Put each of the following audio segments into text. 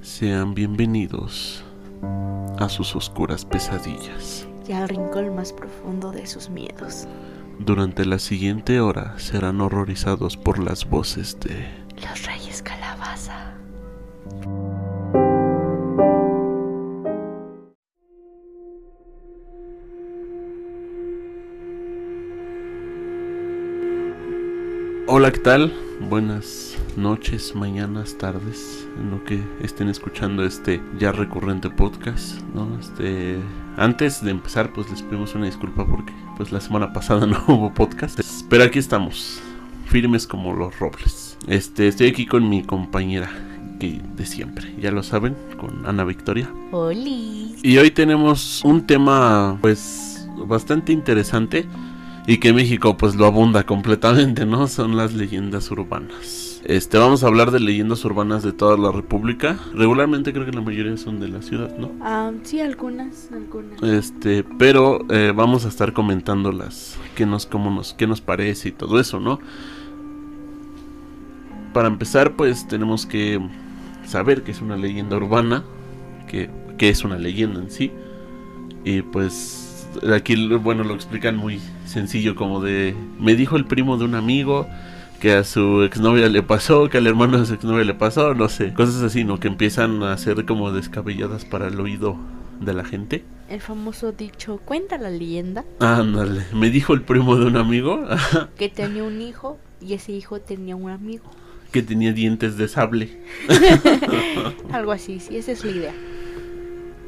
Sean bienvenidos a sus oscuras pesadillas. Y al rincón más profundo de sus miedos. Durante la siguiente hora serán horrorizados por las voces de Los Reyes Hola, ¿qué tal? Buenas noches, mañanas, tardes, en lo que estén escuchando este ya recurrente podcast, ¿no? Este, antes de empezar, pues les pedimos una disculpa porque pues la semana pasada no hubo podcast, pero aquí estamos, firmes como los robles. Este, estoy aquí con mi compañera que de siempre, ya lo saben, con Ana Victoria. ¡Holi! Y hoy tenemos un tema pues bastante interesante y que México pues lo abunda completamente, ¿no? Son las leyendas urbanas. Este, vamos a hablar de leyendas urbanas de toda la República. Regularmente creo que la mayoría son de la ciudad, ¿no? Ah, sí, algunas, algunas. Este, pero eh, vamos a estar comentándolas, qué nos, cómo nos, qué nos parece y todo eso, ¿no? Para empezar, pues tenemos que saber que es una leyenda urbana, que, que es una leyenda en sí. Y pues aquí, bueno, lo explican muy sencillo, como de, me dijo el primo de un amigo que a su exnovia le pasó, que al hermano de su exnovia le pasó, no sé, cosas así, ¿no? Que empiezan a ser como descabelladas para el oído de la gente. El famoso dicho, cuenta la leyenda, Ándale, me dijo el primo de un amigo que tenía un hijo y ese hijo tenía un amigo. que tenía dientes de sable. Algo así, sí, esa es la idea.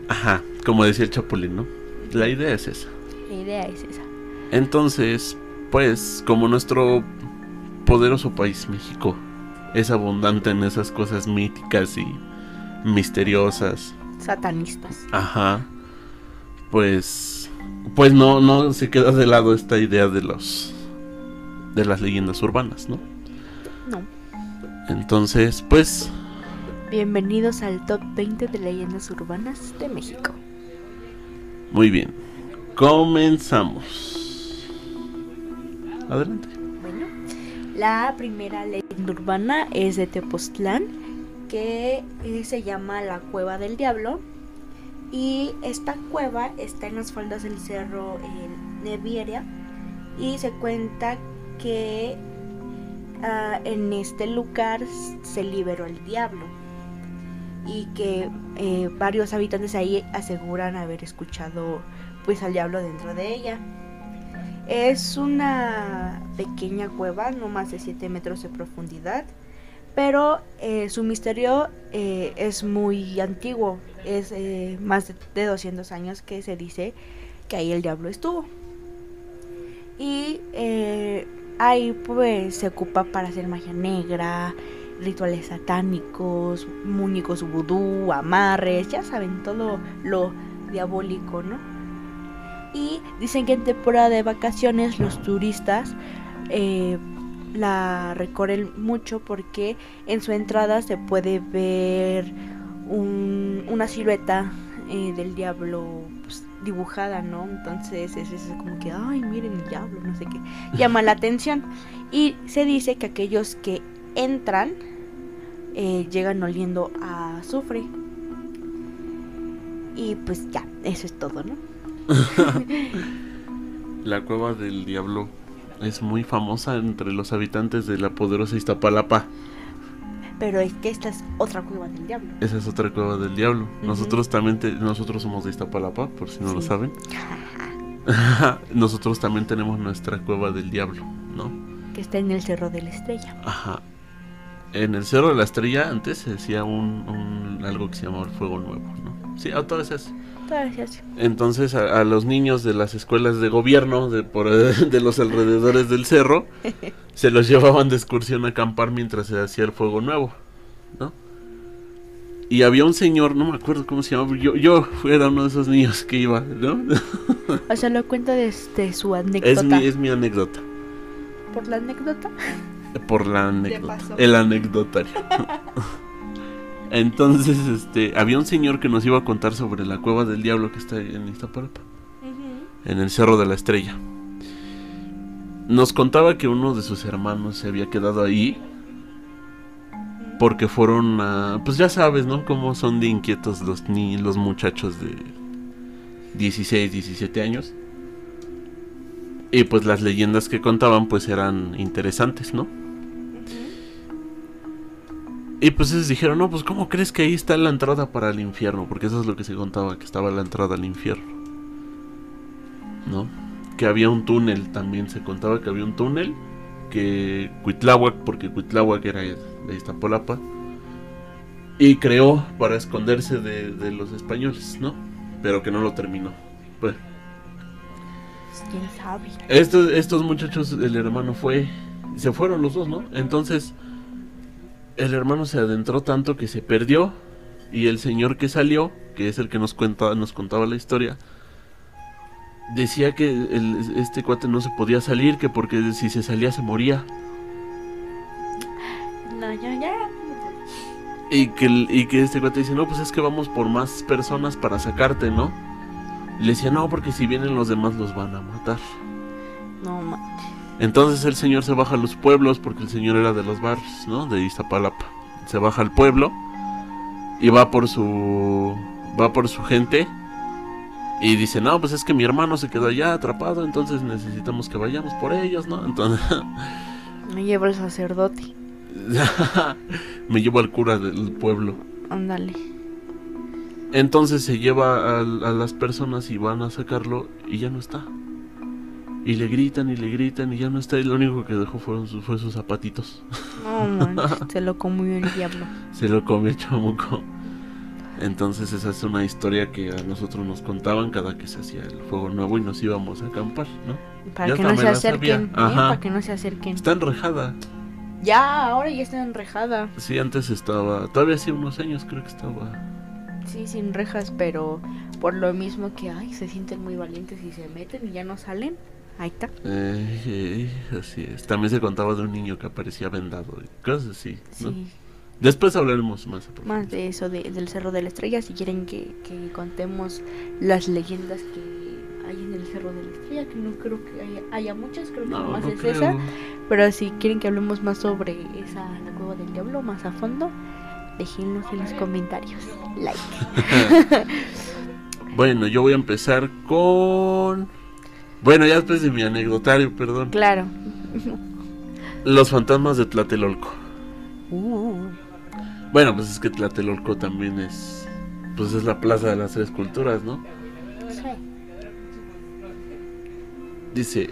Ajá, como decía el Chapulín, ¿no? La idea es esa. La idea es esa. Entonces, pues, como nuestro poderoso país México es abundante en esas cosas míticas y misteriosas, Satanistas. ajá, pues, pues no, no se queda de lado esta idea de los, de las leyendas urbanas, ¿no? No. Entonces, pues, Bienvenidos al top 20 de leyendas urbanas de México. muy bien, comenzamos. Adelante. Bueno, la primera leyenda urbana es de Tepoztlán, que eh, se llama la Cueva del Diablo. Y esta cueva está en las faldas del cerro en Nevieria. Y se cuenta que ah, en este lugar se liberó el diablo. Y que eh, varios habitantes ahí aseguran haber escuchado pues al diablo dentro de ella. Es una pequeña cueva, no más de 7 metros de profundidad, pero eh, su misterio eh, es muy antiguo, es eh, más de- de 200 años que se dice que ahí el diablo estuvo. Y ahí pues se ocupa para hacer magia negra, rituales satánicos, muñecos vudú, amarres, ya saben, todo lo diabólico, ¿no? Y dicen que en temporada de vacaciones los turistas eh, la recorren mucho porque en su entrada se puede ver un- una silueta eh, del diablo pues, dibujada, ¿no? Entonces es, es como que, ay, miren el diablo, no sé qué. Llama la atención. Y se dice que aquellos que entran eh, llegan oliendo a azufre. Y pues ya, eso es todo, ¿no? La cueva del diablo es muy famosa entre los habitantes de la poderosa Iztapalapa. Pero es que esta es otra cueva del diablo. Esa es otra cueva del diablo. Nosotros también te- nosotros somos de Iztapalapa, por si no lo saben. nosotros también tenemos nuestra cueva del diablo, ¿no? que está en el Cerro de la Estrella. Ajá. En el Cerro de la Estrella antes se decía un, un- algo que se llamaba el fuego nuevo, ¿no? Sí, otra vez es. Todavía se hace. Entonces a, a los niños de las escuelas de gobierno de, por, de los alrededores del cerro se los llevaban de excursión a acampar mientras se hacía el fuego nuevo, ¿no? Y había un señor, no me acuerdo cómo se llamaba, yo, yo era uno de esos niños que iba, ¿no? O sea, lo cuenta desde su anécdota. es, mi, es mi anécdota, Por la anécdota. por la anécdota, el anecdotario. Entonces, este, había un señor que nos iba a contar sobre la cueva del diablo que está en Iztapalapa. en el Cerro de la Estrella. nos contaba que uno de sus hermanos se había quedado ahí porque fueron a... Pues ya sabes, ¿no? Cómo son de inquietos los, ni los muchachos de 16, 17 años. Y pues las leyendas que contaban pues eran interesantes, ¿no? Y pues ellos dijeron, no, pues ¿cómo crees que ahí está la entrada para el infierno? Porque eso es lo que se contaba, que estaba la entrada al infierno. ¿No? Que había un túnel, también se contaba que había un túnel. Que Cuitláhuac, porque Cuitláhuac era de Iztapolapa. Y creó para esconderse de, de los españoles, ¿no? Pero que no lo terminó. Pues, ¿Quién sabe? estos, estos muchachos, el hermano fue. Se fueron los dos, ¿no? Entonces, el hermano se adentró tanto que se perdió. Y el señor que salió, que es el que nos, cuenta, nos contaba la historia, decía que el- este cuate no se podía salir, que porque si se salía se moría. No, ya, ya. Y que, y que este cuate dice, no, pues es que vamos por más personas para sacarte, ¿no? Le decía, no, porque si vienen los demás los van a matar. No. Entonces el señor se baja a los pueblos porque el señor era de los barrios, ¿no? De Iztapalapa. Se baja al pueblo y va por su va por su gente y dice, "No, pues es que mi hermano se quedó allá atrapado, entonces necesitamos que vayamos por ellos, ¿no?" Entonces Me lleva el sacerdote. me llevo al cura del pueblo. Ándale. Entonces se lleva a, a las personas y van a sacarlo y ya no está. Y le gritan y le gritan y ya no está y lo único que dejó fueron sus, fue sus zapatitos. No manches, se lo comió el diablo. Se lo comió chamuco. Entonces esa es una historia que a nosotros nos contaban cada que se hacía el fuego nuevo y nos íbamos a acampar, ¿no? Para Ya que no se acerquen, ¿eh? Para que no se acerquen. Está enrejada. Ya, ahora ya está enrejada. Sí, antes estaba, todavía hace unos años creo que estaba. Sí, sin rejas, pero por lo mismo que, ay, se sienten muy valientes y se meten y ya no salen. Ahí está. Eh, eh, así es. También se contaba de un niño que aparecía vendado y cosas así, ¿no? Sí, Después hablaremos más. a más de eso de- del Cerro de la Estrella. Si quieren que, que contemos las leyendas que hay en el Cerro de la Estrella, que no creo que haya, haya muchas, creo que No, nomás no es creo. esa. Pero si quieren que hablemos más sobre esa, la cueva del diablo, más a fondo, déjenlos en los comentarios. Like. Bueno, yo voy a empezar con... Bueno, ya después de mi anecdotario, perdón. Claro. Los fantasmas de Tlatelolco. Uh, Bueno, pues es que Tlatelolco también es. Pues es la plaza de las tres culturas, ¿no? sí. Dice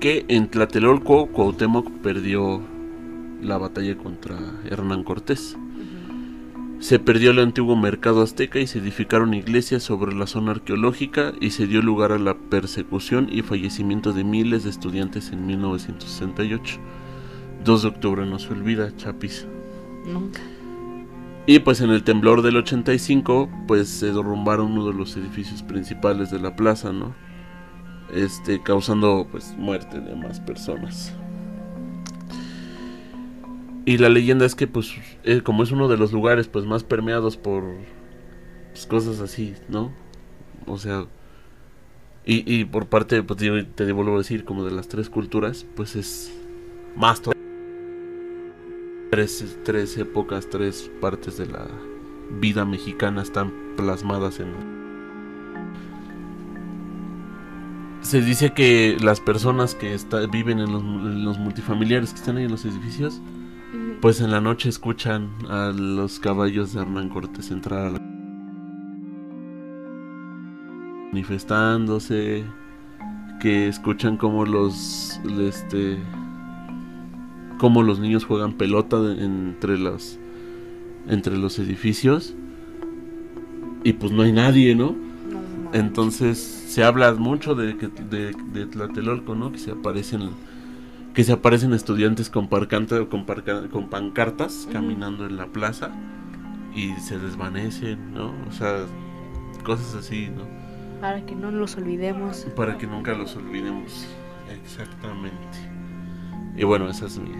que en Tlatelolco Cuauhtémoc perdió la batalla contra Hernán Cortés. Se perdió el antiguo mercado azteca y se edificaron iglesias sobre la zona arqueológica y se dio lugar a la persecución y fallecimiento de miles de estudiantes en 1968. 2 de octubre no se olvida, Chapis. Nunca. Y pues en el temblor del 85, pues se derrumbaron uno de los edificios principales de la plaza, ¿no? Este, causando pues muerte de más personas. Y la leyenda es que pues eh, como es uno de los lugares pues más permeados por pues, cosas así, ¿no? O sea, y, y por parte, pues te, vuelvo a decir, como de las tres culturas, pues es más to- tres, tres épocas, tres partes de la vida mexicana están plasmadas en... Se dice que las personas que está- viven en los, multifamiliares que están ahí en los edificios, pues en la noche escuchan a los caballos de Hernán Cortés entrar a la... manifestándose, que escuchan como los, este, como los niños juegan pelota de- entre los, entre los edificios y pues no hay nadie, ¿no? Entonces se habla mucho de, que- de, de Tlatelolco, ¿no? Que se aparecen que se aparecen estudiantes con, parcanta- con, parca- con pancartas caminando en la plaza y se desvanecen, ¿no? O sea, cosas así, ¿no? Para que no los olvidemos. Para que nunca los olvidemos. Exactamente. Y bueno, esa es mi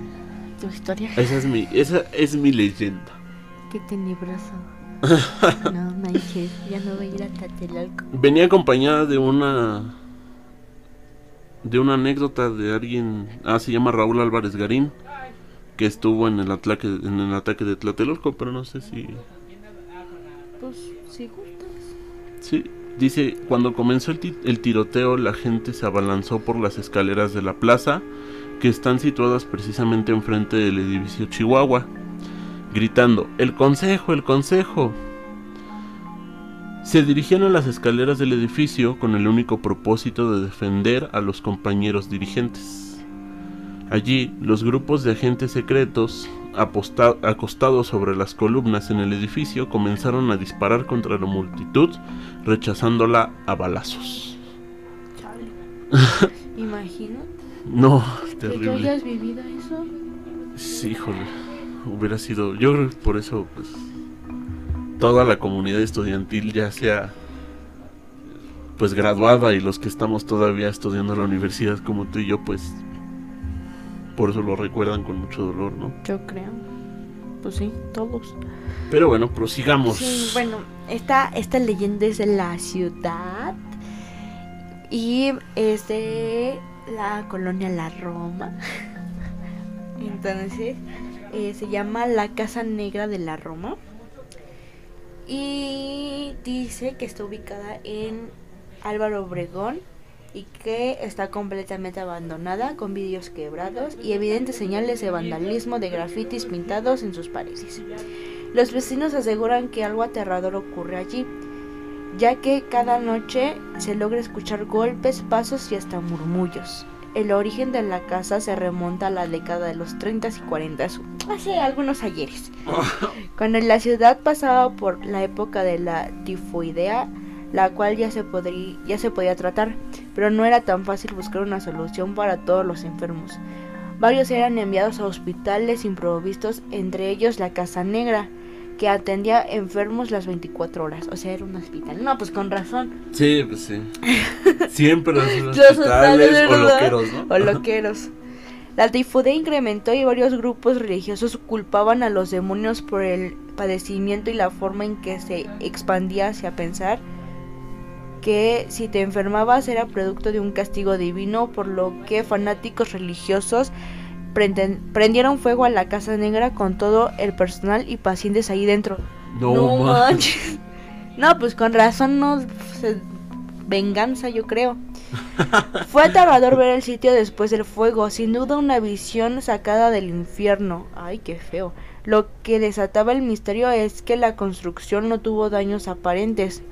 Tu historia. esa es mi esa es mi leyenda. Qué tenebroso. no manches, ya no voy a ir a Tlatelolco. Venía acompañada de una de una anécdota de alguien, ah, se llama Raúl Álvarez Garín, que estuvo en el ataque, en el ataque de Tlatelolco, pero no sé si... Pues, si gustas. Sí, dice, cuando comenzó el, ti- el tiroteo, la gente se abalanzó por las escaleras de la plaza, que están situadas precisamente enfrente del edificio Chihuahua, gritando, el consejo, el consejo. Se dirigían a las escaleras del edificio con el único propósito de defender a los compañeros dirigentes. Allí, los grupos de agentes secretos, acostados sobre las columnas en el edificio, comenzaron a disparar contra la multitud, rechazándola a balazos. Chale. Imagínate No, que tú terrible. hayas vivido eso. Sí, híjole, hubiera sido. Yo creo que por eso, pues, toda la comunidad estudiantil, ya sea, pues, graduada y los que estamos todavía estudiando en la universidad como tú y yo, pues, por eso lo recuerdan con mucho dolor, ¿no? Yo creo. Pues sí, todos. Pero bueno, prosigamos. Sí, bueno, esta, esta leyenda es de la ciudad y es de la colonia La Roma. Entonces, eh, se llama la Casa Negra de la Roma y dice que está ubicada en Álvaro Obregón y que está completamente abandonada con vidrios quebrados y evidentes señales de vandalismo de grafitis pintados en sus paredes. Los vecinos aseguran que algo aterrador ocurre allí, ya que cada noche se logra escuchar golpes, pasos y hasta murmullos. El origen de la casa se remonta a la década de los 30 y 40, hace algunos ayeres. Cuando la ciudad pasaba por la época de la tifoidea, la cual ya se, podría, ya se podía tratar, pero no era tan fácil buscar una solución para todos los enfermos. Varios eran enviados a hospitales improvistos, entre ellos la Casa Negra, que atendía enfermos las 24 horas, o sea, era un hospital. No, pues con razón. Sí, pues sí. Siempre los Los hospitales o loqueros, ¿no? O loqueros. La tifodea incrementó y varios grupos religiosos culpaban a los demonios por el padecimiento y la forma en que se expandía hacia pensar que si te enfermabas era producto de un castigo divino, por lo que fanáticos religiosos prendieron fuego a la Casa Negra con todo el personal y pacientes ahí dentro. No, man. manches. No, pues con razón no se- venganza, yo creo. Fue aterrador ver el sitio después del fuego, sin duda una visión sacada del infierno. Ay, qué feo. Lo que desataba el misterio es que la construcción no tuvo daños aparentes.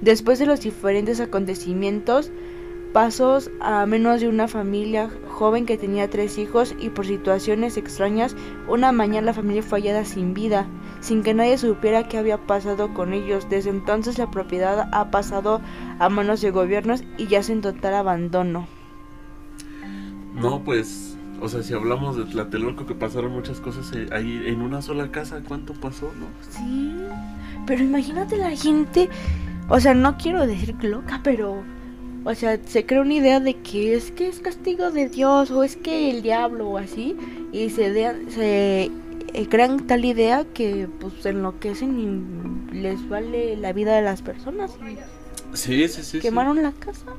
Después de los diferentes acontecimientos, pasos a menos de una familia joven que tenía tres hijos y por situaciones extrañas, una mañana la familia fue hallada sin vida, sin que nadie supiera qué había pasado con ellos. Desde entonces la propiedad ha pasado a manos de gobiernos y yace en total abandono. No, pues, o sea, si hablamos de Tlatelolco que pasaron muchas cosas eh, ahí en una sola casa, ¿cuánto pasó, no? Sí, pero imagínate la gente, o sea, no quiero decir loca, pero, o sea, se crea una idea de que es que es castigo de Dios o es que el diablo o así, y se, de- se eh, crean tal idea que pues enloquecen y les vale la vida de las personas. Sí, sí, sí. sí. quemaron la casa.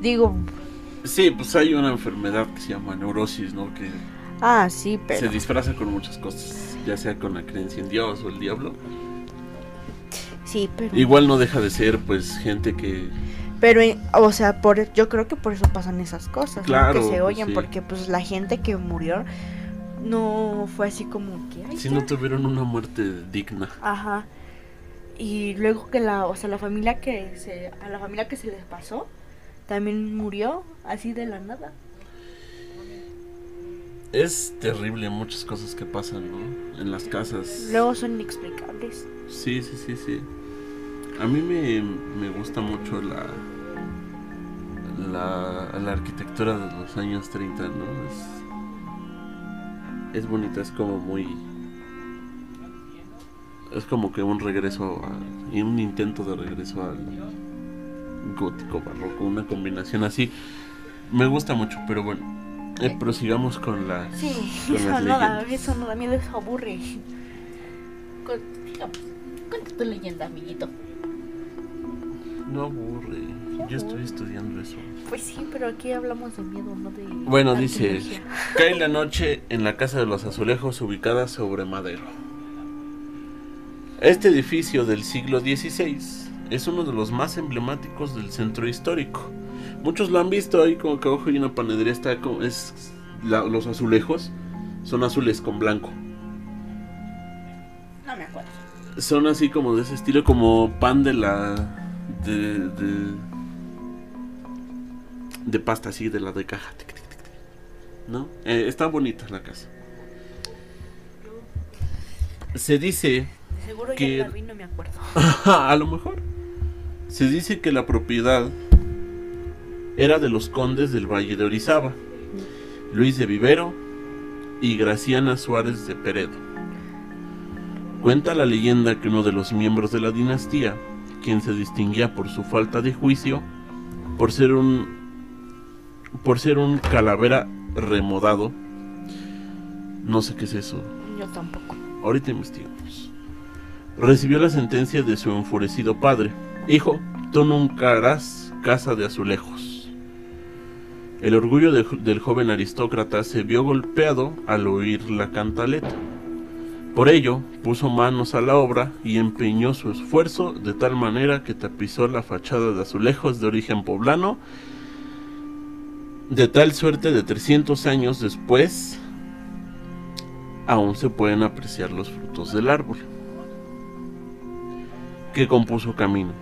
Digo, Sí, pues hay una enfermedad que se llama neurosis, ¿no? Que ah, sí, se pero disfraza con muchas cosas, ya sea con la creencia en Dios o el diablo. sí, pero Igual no deja de ser, pues, gente que... Pero, eh, o sea, por, yo creo que por eso pasan esas cosas, ¿no? Claro, que se oyen, sí. porque pues la gente que murió no fue así como que... "Ay, Si ya". no tuvieron una muerte digna. Ajá. Y luego que la, o sea, la familia que se, a la familia que se les pasó, también murió así de la nada. Es terrible muchas cosas que pasan, ¿no? En las casas. Luego son inexplicables. Sí, sí, sí, sí. A mí me, me gusta mucho la, la la arquitectura de los años 30, ¿no? Es, es bonita, es como muy... Es como que un regreso a, y un intento de regreso al gótico barroco, una combinación así. Me gusta mucho, pero bueno, eh, prosigamos con la... Sí, Con eso las no, da, eso no da miedo, eso aburre. Cuenta tu leyenda, amiguito. No aburre. Yo estoy estudiando eso. Pues sí, pero aquí hablamos de miedo, no de. Bueno, dice. Cae la noche en la casa de los azulejos ubicada sobre Madero. Este edificio del siglo XVI es uno de los más emblemáticos del centro histórico. Muchos lo han visto ahí como que abajo hay una panadería, está como, es la- los azulejos son azules con blanco. No me acuerdo. Son así como de ese estilo, como pan de la. de. de, de pasta así, de la de caja. ¿No? Eh, está bonita la casa. Se dice. Seguro Que- ya la vi, no me acuerdo. a lo mejor. Se dice que la propiedad era de los condes del Valle de Orizaba, Luis de Vivero y Graciana Suárez de Peredo. Cuenta la leyenda que uno de los miembros de la dinastía, quien se distinguía por su falta de juicio, por ser un por ser un calavera remodado, no sé qué es eso, Yo tampoco. Ahorita investigamos. Recibió la sentencia de su enfurecido padre. Hijo, tú nunca harás casa de azulejos. El orgullo de- del joven aristócrata se vio golpeado al oír la cantaleta. Por ello, puso manos a la obra y empeñó su esfuerzo de tal manera que tapizó la fachada de azulejos de origen poblano, de tal suerte de 300 años después, aún se pueden apreciar los frutos del árbol que compuso Camino.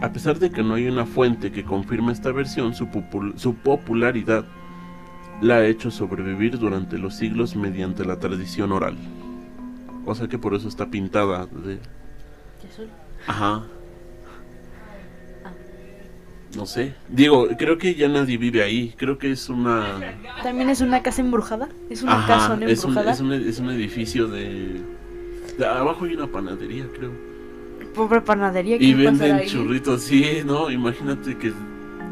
A pesar de que no hay una fuente que confirme esta versión, su, popul- su popularidad la ha hecho sobrevivir durante los siglos mediante la tradición oral. O sea que por eso está pintada de... ¿De azul? Ajá. No sé. Digo, creo que ya nadie vive ahí. Creo que es una... ¿También es una casa embrujada? ¿Es una Ajá, casona es un, embrujada? es, un, es un edificio de... de- Abajo hay una panadería, creo. Pobre panadería que Y venden ahí. churritos, sí, ¿no? Imagínate que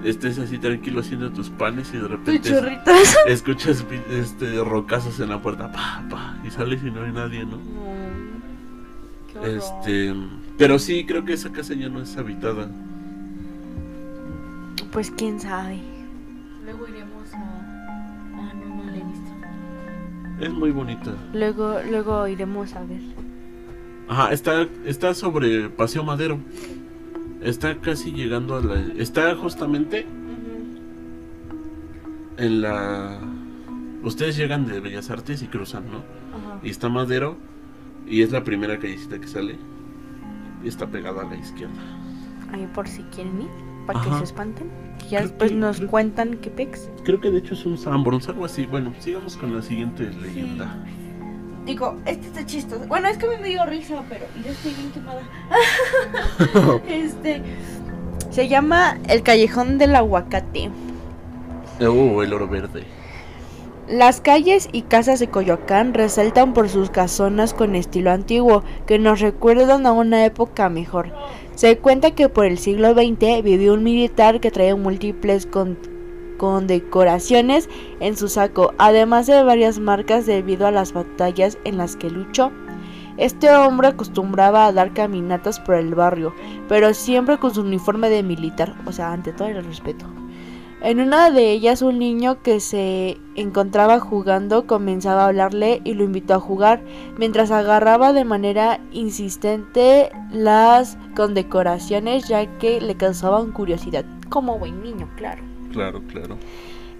estés así tranquilo haciendo tus panes y de repente churritos. escuchas este rocazos en la puerta, pa, pa, y sales y no hay nadie, ¿no? No. Qué horror. Este, pero sí, creo que esa casa ya no es habitada. Pues quién sabe. Luego iremos a. Ah, no, no la he visto. Es muy bonita. Luego, luego iremos a ver. Ajá, está, está sobre Paseo Madero. Está casi llegando a la... Está justamente en la... Ustedes llegan de Bellas Artes y cruzan, ¿no? Ajá. Y está Madero y es la primera callecita que sale. Y está pegada a la izquierda. Ahí por si quieren ir, para que se espanten. Que ya Creo después que- nos creo- cuentan qué pex. Creo que de hecho es un Sanborns, algo así. Bueno, sigamos con la siguiente leyenda. Digo, este está chistoso. Bueno, es que me dio risa, pero ya estoy bien quemada. este. Se llama El Callejón del Aguacate. Oh, el oro verde. Las calles y casas de Coyoacán resaltan por sus casonas con estilo antiguo, que nos recuerdan a una época mejor. Se cuenta que por el siglo XX vivió un militar que traía múltiples con- condecoraciones en su saco, además de varias marcas debido a las batallas en las que luchó. Este hombre acostumbraba a dar caminatas por el barrio, pero siempre con su uniforme de militar, o sea, ante todo el respeto. En una de ellas un niño que se encontraba jugando comenzaba a hablarle y lo invitó a jugar, mientras agarraba de manera insistente las condecoraciones ya que le causaban curiosidad, como buen niño, claro. Claro, claro.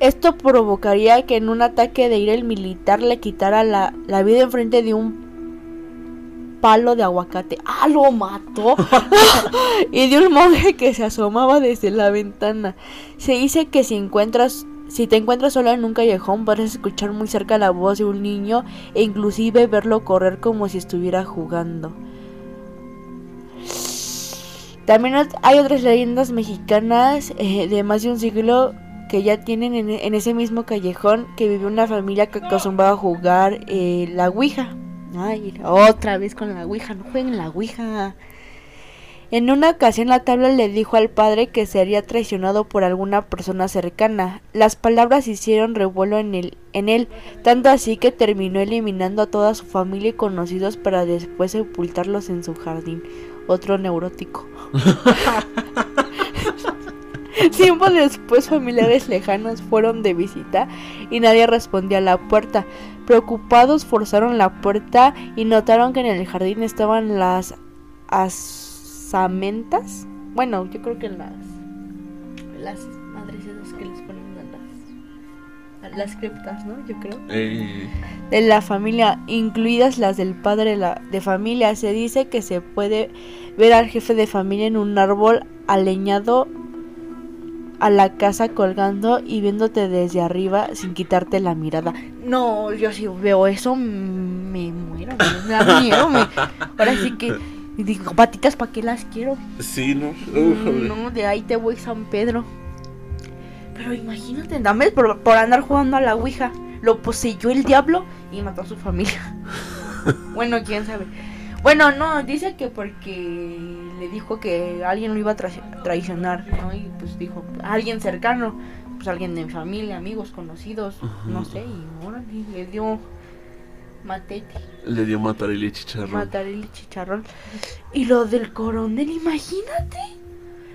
Esto provocaría que en un ataque de ira el militar le quitara la, la vida enfrente de un palo de aguacate. ¡Ah, lo mató! y de un monje que se asomaba desde la ventana. Se dice que si encuentras... Si te encuentras sola en un callejón, podrás escuchar muy cerca la voz de un niño e inclusive verlo correr como si estuviera jugando. También hay otras leyendas mexicanas eh, de más de un siglo que ya tienen en, en ese mismo callejón que vivió una familia que acostumbraba a jugar eh, la Ouija. Ay, otra vez con la Ouija, no jueguen la Ouija. En una ocasión la tabla le dijo al padre que sería traicionado por alguna persona cercana. Las palabras hicieron revuelo en, el, en él, tanto así que terminó eliminando a toda su familia y conocidos para después sepultarlos en su jardín. Otro neurótico. Tiempo después, familiares lejanos fueron de visita y nadie respondía a la puerta. Preocupados, forzaron la puerta y notaron que en el jardín estaban las asamentas. Bueno, yo creo que las. Las madres esas que les ponen a las. a las criptas, ¿no? Yo creo. Eh, de la familia, incluidas las del padre de, la- de familia. Se dice que se puede ver al jefe de familia en un árbol aleñado a la casa colgando y viéndote desde arriba sin quitarte la mirada. No, yo si veo eso me muero, me da miedo. me- Ahora sí que digo, patitas, ¿para qué las quiero? sí, ¿no? Mm. No, de ahí te voy San Pedro. Pero imagínate, dame por, por andar jugando a la Ouija. Lo poseyó el diablo y mató a su familia. bueno, quién sabe. Bueno, no, dice que porque le dijo que alguien lo iba a tra- traicionar, ¿no? Y pues dijo, alguien cercano, pues alguien de mi familia, amigos, conocidos, no sé, y órale, le dio matete. Le dio matar el chicharrón. Matar el chicharrón. Y lo del coronel, imagínate.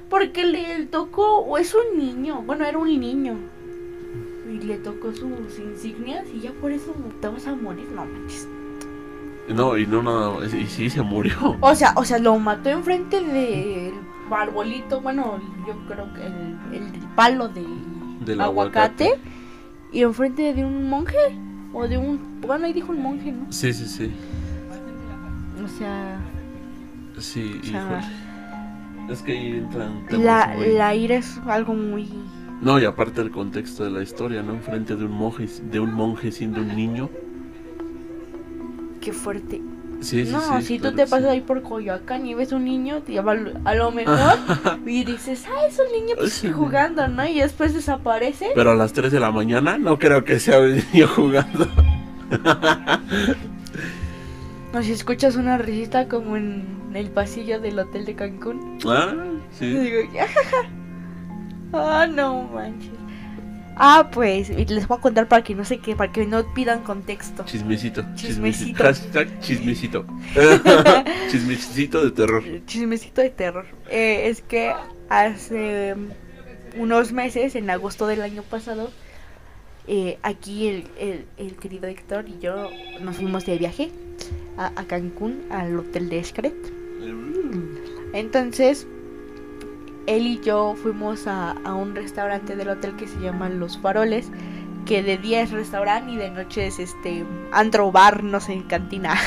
Porque le tocó, o es un niño, bueno, era un niño. Y le tocó sus insignias y ya por eso te vas a morir, no manches. No, y no nada. Y sí, se murió. O sea, o sea, lo mató enfrente del arbolito, bueno, yo creo que el, el palo del, Del aguacate, aguacate. y enfrente de un monje o de un, bueno, ahí dijo un monje, ¿no? Sí, sí, sí. O sea, Sí, O sea, híjole. Es que ahí entran la, muy- la ira es algo muy No, y aparte el contexto de la historia, ¿no? Enfrente de un monje, de un monje siendo un niño. Qué fuerte. Sí, sí, no, sí, si claro tú te pasas ahí por Coyoacán y ves un niño, te llama a lo mejor y dices, ah, es un niño pues, jugando, ¿no? Y después desaparece. Pero a las 3 de la mañana no creo que sea un niño jugando. O si escuchas una risita como en el pasillo del hotel de Cancún. Ah, Y sí. digo, ah, no manches. Ah, pues, y les voy a contar para que no sé qué, para que no pidan contexto. Chismecito. Chismecito. Hashtag chismecito. chismecito de terror. Chismecito de terror. Eh, es que hace mm, unos meses, en agosto del año pasado, eh, aquí el, el- el querido Héctor y yo nos fuimos de viaje a, a Cancún, al hotel de Xcaret. Entonces, él y yo fuimos a, a un restaurante del hotel que se llama Los Faroles, que de día es restaurante y de noche es este antro bar, no sé, cantina.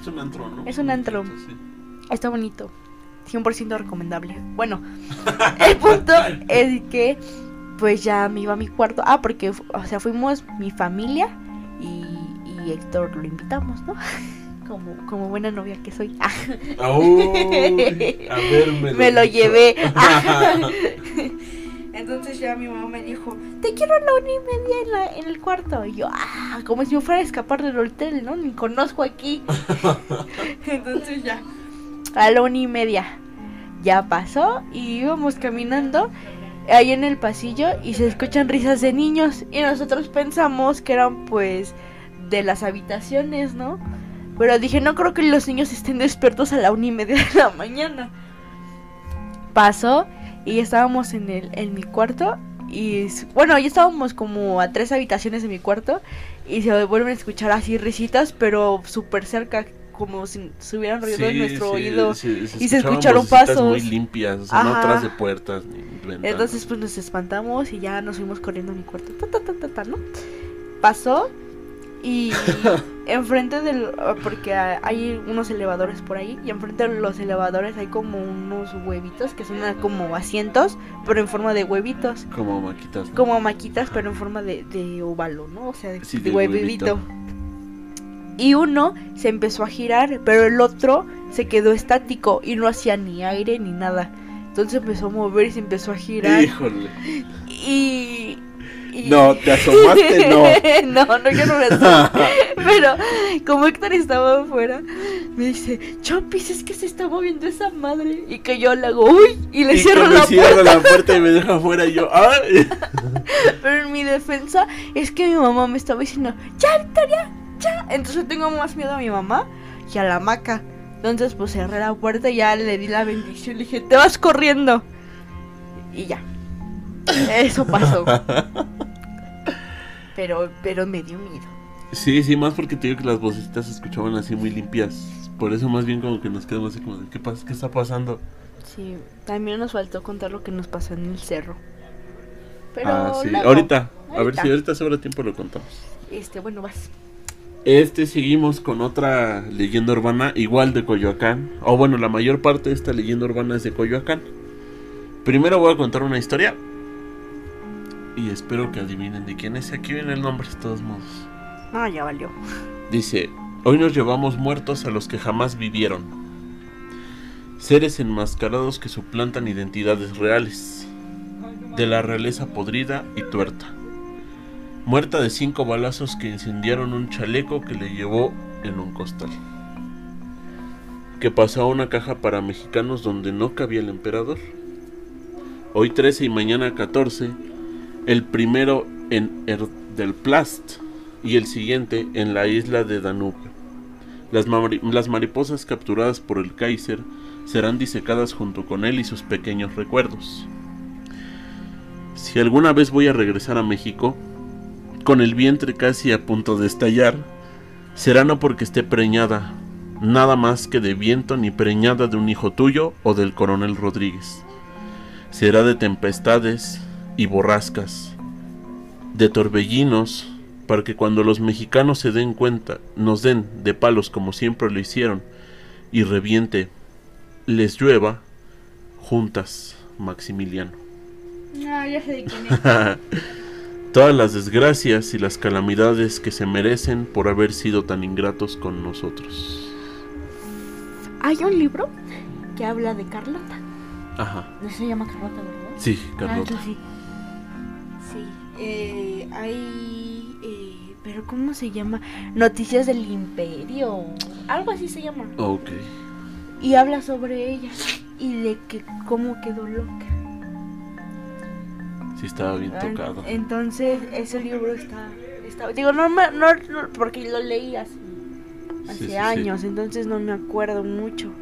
Es un antro, ¿no? Es un antro. Sí. Está bonito. 100% recomendable. Bueno, el punto es que pues ya me iba a mi cuarto. Ah, porque, o sea, fuimos mi familia y, y Héctor lo invitamos, ¿no? Como, como buena novia que soy. Uy, a ver, me, me lo llevé. Entonces ya mi mamá me dijo, te quiero a la una y media en, la- en el cuarto. Y yo, ah, como si me fuera a escapar del hotel, ¿no? Ni conozco aquí. Entonces ya, a la una y media. Ya pasó y íbamos caminando ahí en el pasillo y se escuchan risas de niños. Y nosotros pensamos que eran pues de las habitaciones, ¿no? Pero dije, no creo que los niños estén despiertos a la una y media de la mañana. Pasó y estábamos en, el, en mi cuarto. Y bueno, ya estábamos como a tres habitaciones de mi cuarto. Y se vuelven a escuchar así risitas, pero súper cerca, como si se hubieran rodeado en nuestro sí, oído. sí, y se escucharon pasos. muy limpias, o sea, no atrás de puertas ni ventanas. Entonces pues nos espantamos y ya nos fuimos corriendo a mi cuarto. Ta, ta, ta, ta, ta, ¿no? Pasó y enfrente del... Porque hay unos elevadores por ahí y enfrente de los elevadores hay como unos huevitos que son como asientos, pero en forma de huevitos. Como maquitas. ¿no? Como maquitas, pero en forma de, de ovalo, ¿no? O sea, de, Sí, de huevito. Y uno se empezó a girar, pero el otro se quedó estático y no hacía ni aire ni nada. Entonces empezó a mover y se empezó a girar. Híjole. Y, y- No, te asomaste, no. no, no, yo no me asomé. Pero como Héctor estaba afuera, me dice, Chompis, es que se está moviendo esa madre. Y que yo le hago, uy, y le y cierro que la cierra puerta. la puerta y me deja afuera y yo, ¡ay! Pero en mi defensa es que mi mamá me estaba diciendo, ya, Victoria, ya. Entonces tengo más miedo a mi mamá y a la maca. Entonces pues cerré la puerta y ya le di la bendición. Le dije, te vas corriendo. Y ya. Eso pasó. pero, pero me dio miedo. Sí, sí, más porque te digo que las vocecitas se escuchaban así muy limpias. Por eso más bien como que nos quedamos así como de, ¿qué, pasa? ¿qué está pasando? Sí, también nos faltó contar lo que nos pasó en el cerro. Pero ah, sí. luego, ahorita, a ver si ahorita sobra tiempo lo contamos. Este, bueno, vas. Este seguimos con otra leyenda urbana igual de Coyoacán. O bueno, la mayor parte de esta leyenda urbana es de Coyoacán. Primero voy a contar una historia. Y espero que adivinen de quién es. Aquí viene el nombre de todos modos. No, ya valió. Dice, hoy nos llevamos muertos a los que jamás vivieron. Seres enmascarados que suplantan identidades reales. De la realeza podrida y tuerta. Muerta de cinco balazos que incendiaron un chaleco que le llevó en un costal. Que pasó a una caja para mexicanos donde no cabía el emperador. Hoy 13 y mañana 14, el primero en Erdelplast y el siguiente en la isla de Danubio. Las, mari- las mariposas capturadas por el Kaiser serán disecadas junto con él y sus pequeños recuerdos. Si alguna vez voy a regresar a México, con el vientre casi a punto de estallar, será no porque esté preñada, nada más que de viento ni preñada de un hijo tuyo o del coronel Rodríguez. Será de tempestades y borrascas, de torbellinos, para que cuando los mexicanos se den cuenta, nos den de palos como siempre lo hicieron, y reviente, les llueva, juntas, Maximiliano. No, ya sé de quién es. Todas las desgracias y las calamidades que se merecen por haber sido tan ingratos con nosotros. Hay un libro que habla de Carlota. Ajá. No se llama Carlota, ¿verdad? Sí, Ah, Carlota. entonces sí. Eh, hay. eh, pero ¿cómo se llama? Noticias del Imperio. Algo así se llama. Ok. Y habla sobre ella. Y de que cómo quedó loca. Sí, estaba bien En- tocado. Entonces, ese libro está. está digo, no, me- no, no, porque lo leí hace, hace Sí, sí, sí. años, entonces no me acuerdo mucho.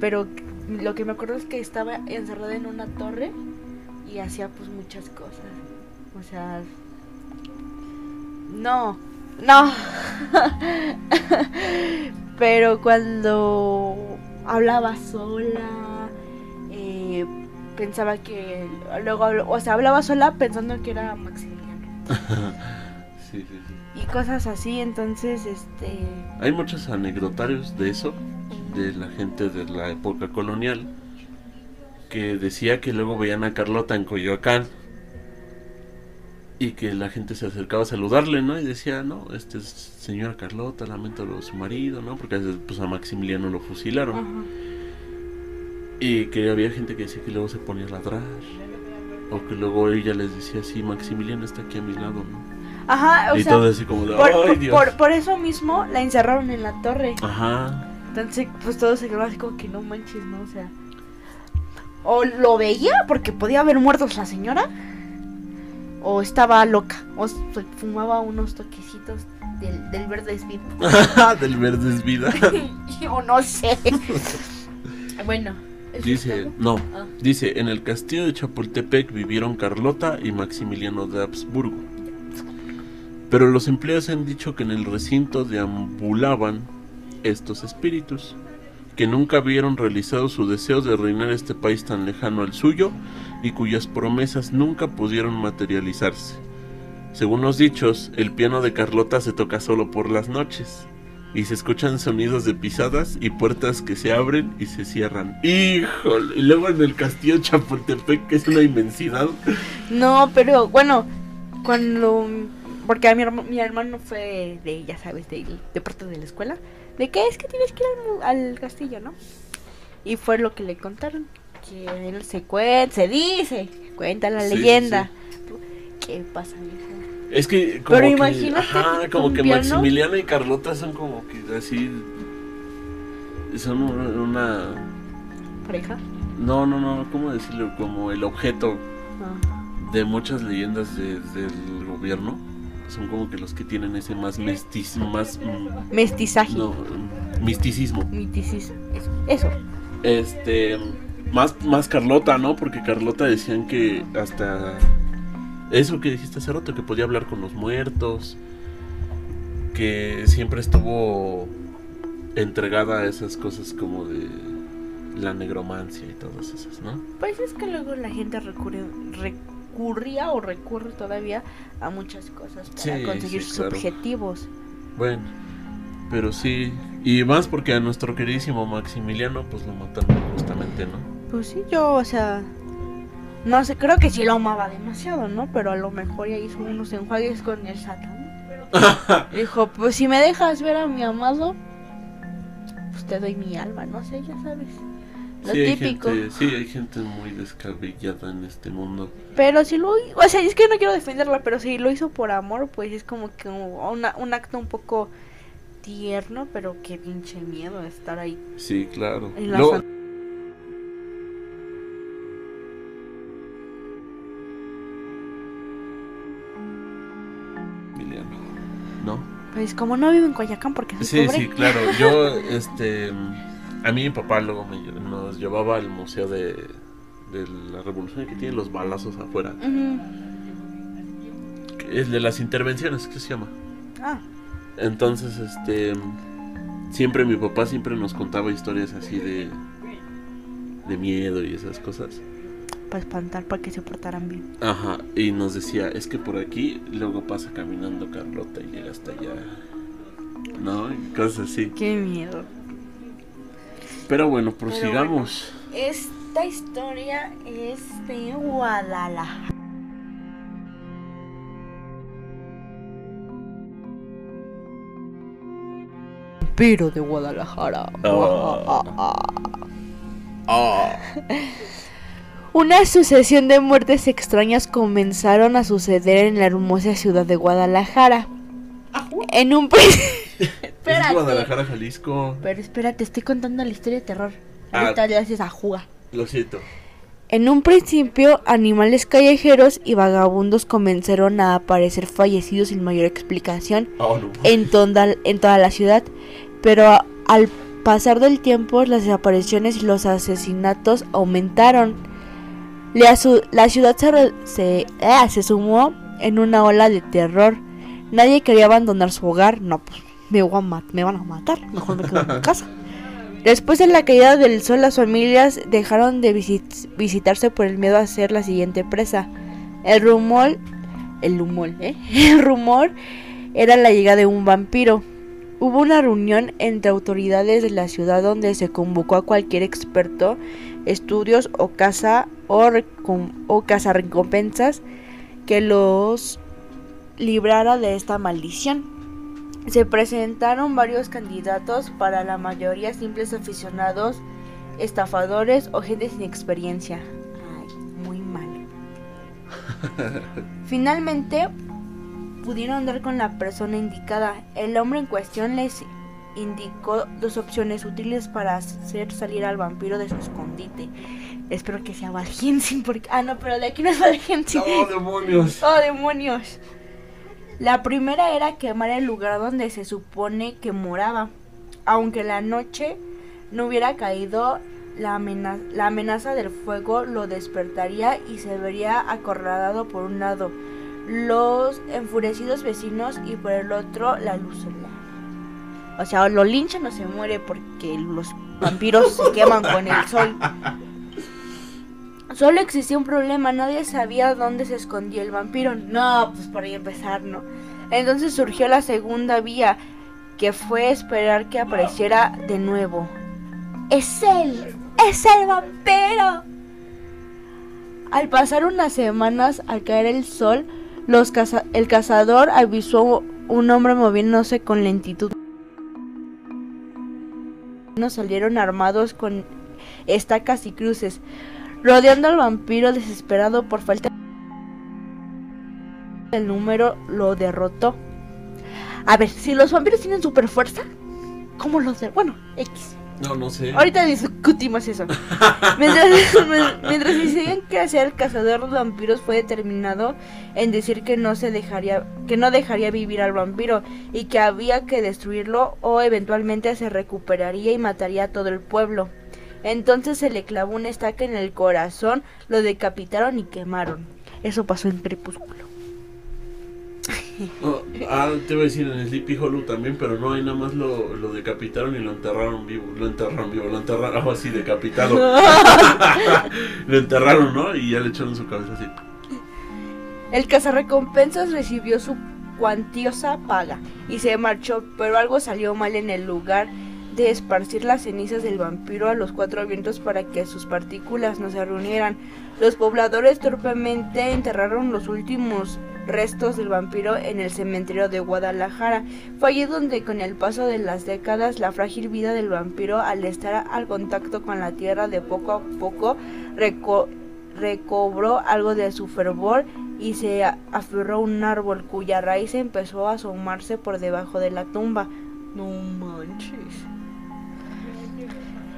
Pero lo que me acuerdo es que estaba encerrada en una torre y hacía pues muchas cosas. O sea. No, no. Pero cuando hablaba sola, eh, pensaba que. Luego, o sea, hablaba sola pensando que era Maximiliano. Sí, sí, sí. Y cosas así, entonces, este. Hay muchos anecdotarios de eso, de la gente de la época colonial, que decía que luego veían a Carlota en Coyoacán y que la gente se acercaba a saludarle, ¿no? Y decía, no, este es señora Carlota, lamento de su marido, ¿no? Porque pues a Maximiliano lo fusilaron. Ajá. Y que había gente que decía que luego se ponía a ladrar. O que luego ella les decía, sí, Maximiliano está aquí a mi lado, ¿no? Ajá, o y sea. todo así como de, Por, ¡ay, por- Dios! por- por eso mismo la encerraron en la torre. Ajá. Entonces, pues todo se quedó así como que no manches, ¿no? O sea. O lo veía porque podía haber muerto la señora. O estaba loca. O se fumaba unos toquecitos del, del verde speed. Del verde es vida. o no sé. bueno. ¿eso es Dice, no, Ah. dice, en el castillo de Chapultepec vivieron Carlota y Maximiliano de Habsburgo. Pero los empleados han dicho que en el recinto deambulaban estos espíritus, que nunca vieron realizado su deseo de reinar este país tan lejano al suyo y cuyas promesas nunca pudieron materializarse. Según los dichos, el piano de Carlota se toca solo por las noches y se escuchan sonidos de pisadas y puertas que se abren y se cierran. Híjole, y luego en el castillo Chapultepec, que es una inmensidad. No, pero bueno, cuando. Porque a mi, herma- mi hermano fue de, ya sabes, de, de parte de la escuela. De que es que tienes que ir al, al castillo, ¿no? Y fue lo que le contaron. Que él se cuenta, se dice, cuenta la Sí, sí, leyenda. ¿Qué pasa, viejo? Es que como Pero que, imagínate ajá, como que piano. Maximiliano y Carlota son como que así son una, ¿Pareja? no, no, no, ¿cómo decirlo? Como el objeto Ah. de muchas leyendas de- del gobierno. Son como que los que tienen ese más mesticismo, más mm, Mestizaje. no, misticismo. Miticismo. Eso. Eso. Este, Más, más Carlota, ¿no? Porque Carlota decían que hasta eso que dijiste hace rato, que podía hablar con los muertos, que siempre estuvo entregada a esas cosas como de la negromancia y todas esas, ¿no? Pues es que luego la gente recurre, recurría o recurre todavía a muchas cosas para Sí, conseguir sí, sus claro. objetivos. Bueno, pero sí, y más porque a nuestro queridísimo Maximiliano pues lo mataron justamente, ¿no? Pues sí, yo, o sea, no sé, creo que sí lo amaba demasiado, ¿no? Pero a lo mejor ya hizo unos enjuagues con el satán. Dijo, pues si me dejas ver a mi amado, pues te doy mi alma, no sé, ya sabes. Lo sí, hay típico. gente, sí, hay gente muy descabellada en este mundo. Pero si lo, o sea, es que no quiero defenderla, pero si lo hizo por amor, pues es como que una- un acto un poco tierno, pero qué pinche miedo estar ahí. Sí, claro. En la Luego- Pues como no vivo en Coyacán porque soy Sí, pobre. sí, claro. Yo, este, a mí mi papá luego me, nos llevaba al museo de, de la revolución que tiene los balazos afuera. Es de las intervenciones, ¿qué se llama? Ah, Entonces, este, siempre mi papá siempre nos contaba historias así de, de miedo y esas cosas. Para espantar, para que se portaran bien. Ajá, y nos decía, es que por aquí luego pasa caminando Carlota y llega hasta allá. ¿No? Y cosas así. Qué miedo. Pero bueno, prosigamos. Esta historia es de Guadalajara. Vampiro de Guadalajara. Ah. Una sucesión de muertes extrañas comenzaron a suceder en la hermosa ciudad de Guadalajara. En un. Es Guadalajara, Jalisco. Pero espérate, estoy contando la historia de terror. Ah. Ahorita le haces a juga. Lo siento. En un principio, animales callejeros y vagabundos comenzaron a aparecer fallecidos sin mayor explicación Oh, no. en toda, en toda la ciudad, pero a- al pasar del tiempo las desapariciones y los asesinatos aumentaron. La, ciudad se, re- se, sumó en una ola de terror. Nadie quería abandonar su hogar. No, pues me, van a matar. Mejor me quedo en casa. Después de la caída del sol, las familias dejaron de visit- visitarse por el miedo a ser la siguiente presa. El rumor, el rumor, ¿eh? El rumor era la llegada de un vampiro. Hubo una reunión entre autoridades de la ciudad donde se convocó a cualquier experto, estudios o casa o, o casa recompensas que los librara de esta maldición. Se presentaron varios candidatos para la mayoría simples aficionados, estafadores o gente sin experiencia. Ay, muy mal. Finalmente pudieron dar con la persona indicada. El hombre en cuestión les indicó dos opciones útiles para hacer salir al vampiro de su escondite. Espero que sea Valgensin porque... Ah, no, pero de aquí no es Valgensin. ¡Oh, demonios! ¡Oh, demonios! La primera era quemar el lugar donde se supone que moraba. Aunque la noche no hubiera caído, la amenaza del fuego lo despertaría y se vería acorralado por un lado, los enfurecidos vecinos y por el otro la luz solar. O sea, lo linchan o se muere porque los vampiros se queman con el sol. Solo existía un problema, nadie sabía dónde se escondía el vampiro. No, pues por ahí empezar, ¿no? Entonces surgió la segunda vía, que fue esperar que apareciera de nuevo. ¡Es él! ¡Es el vampiro! Al pasar unas semanas, al caer el sol, los caza- el cazador avisó un hombre moviéndose con lentitud. No salieron armados con estacas y cruces, rodeando al vampiro desesperado por falta del número lo derrotó. A ver, si los vampiros tienen super fuerza, ¿cómo los de... Bueno, X. No, no sé. Ahorita discutimos eso. Mientras, mientras decidían qué hacer, el cazador de vampiros fue determinado en decir que no se dejaría, que no dejaría vivir al vampiro y que había que destruirlo o eventualmente se recuperaría y mataría a todo el pueblo. Entonces se le clavó una estaca en el corazón, lo decapitaron y quemaron. Eso pasó en Crepúsculo. Oh, ah, te iba a decir en Sleepy Hollow también, pero no, ahí nada más lo, lo decapitaron y lo enterraron vivo. Lo enterraron vivo, lo enterraron algo así, decapitado. lo enterraron, ¿no? Y ya le echaron su cabeza así. El cazarrecompensas recibió su cuantiosa paga y se marchó, pero algo salió mal en el lugar de esparcir las cenizas del vampiro a los cuatro vientos para que sus partículas no se reunieran. Los pobladores torpemente enterraron los últimos restos del vampiro en el cementerio de Guadalajara. Fue allí donde con el paso de las décadas la frágil vida del vampiro al estar al contacto con la tierra de poco a poco recobró algo de su fervor y se aferró a un árbol cuya raíz empezó a asomarse por debajo de la tumba. No manches.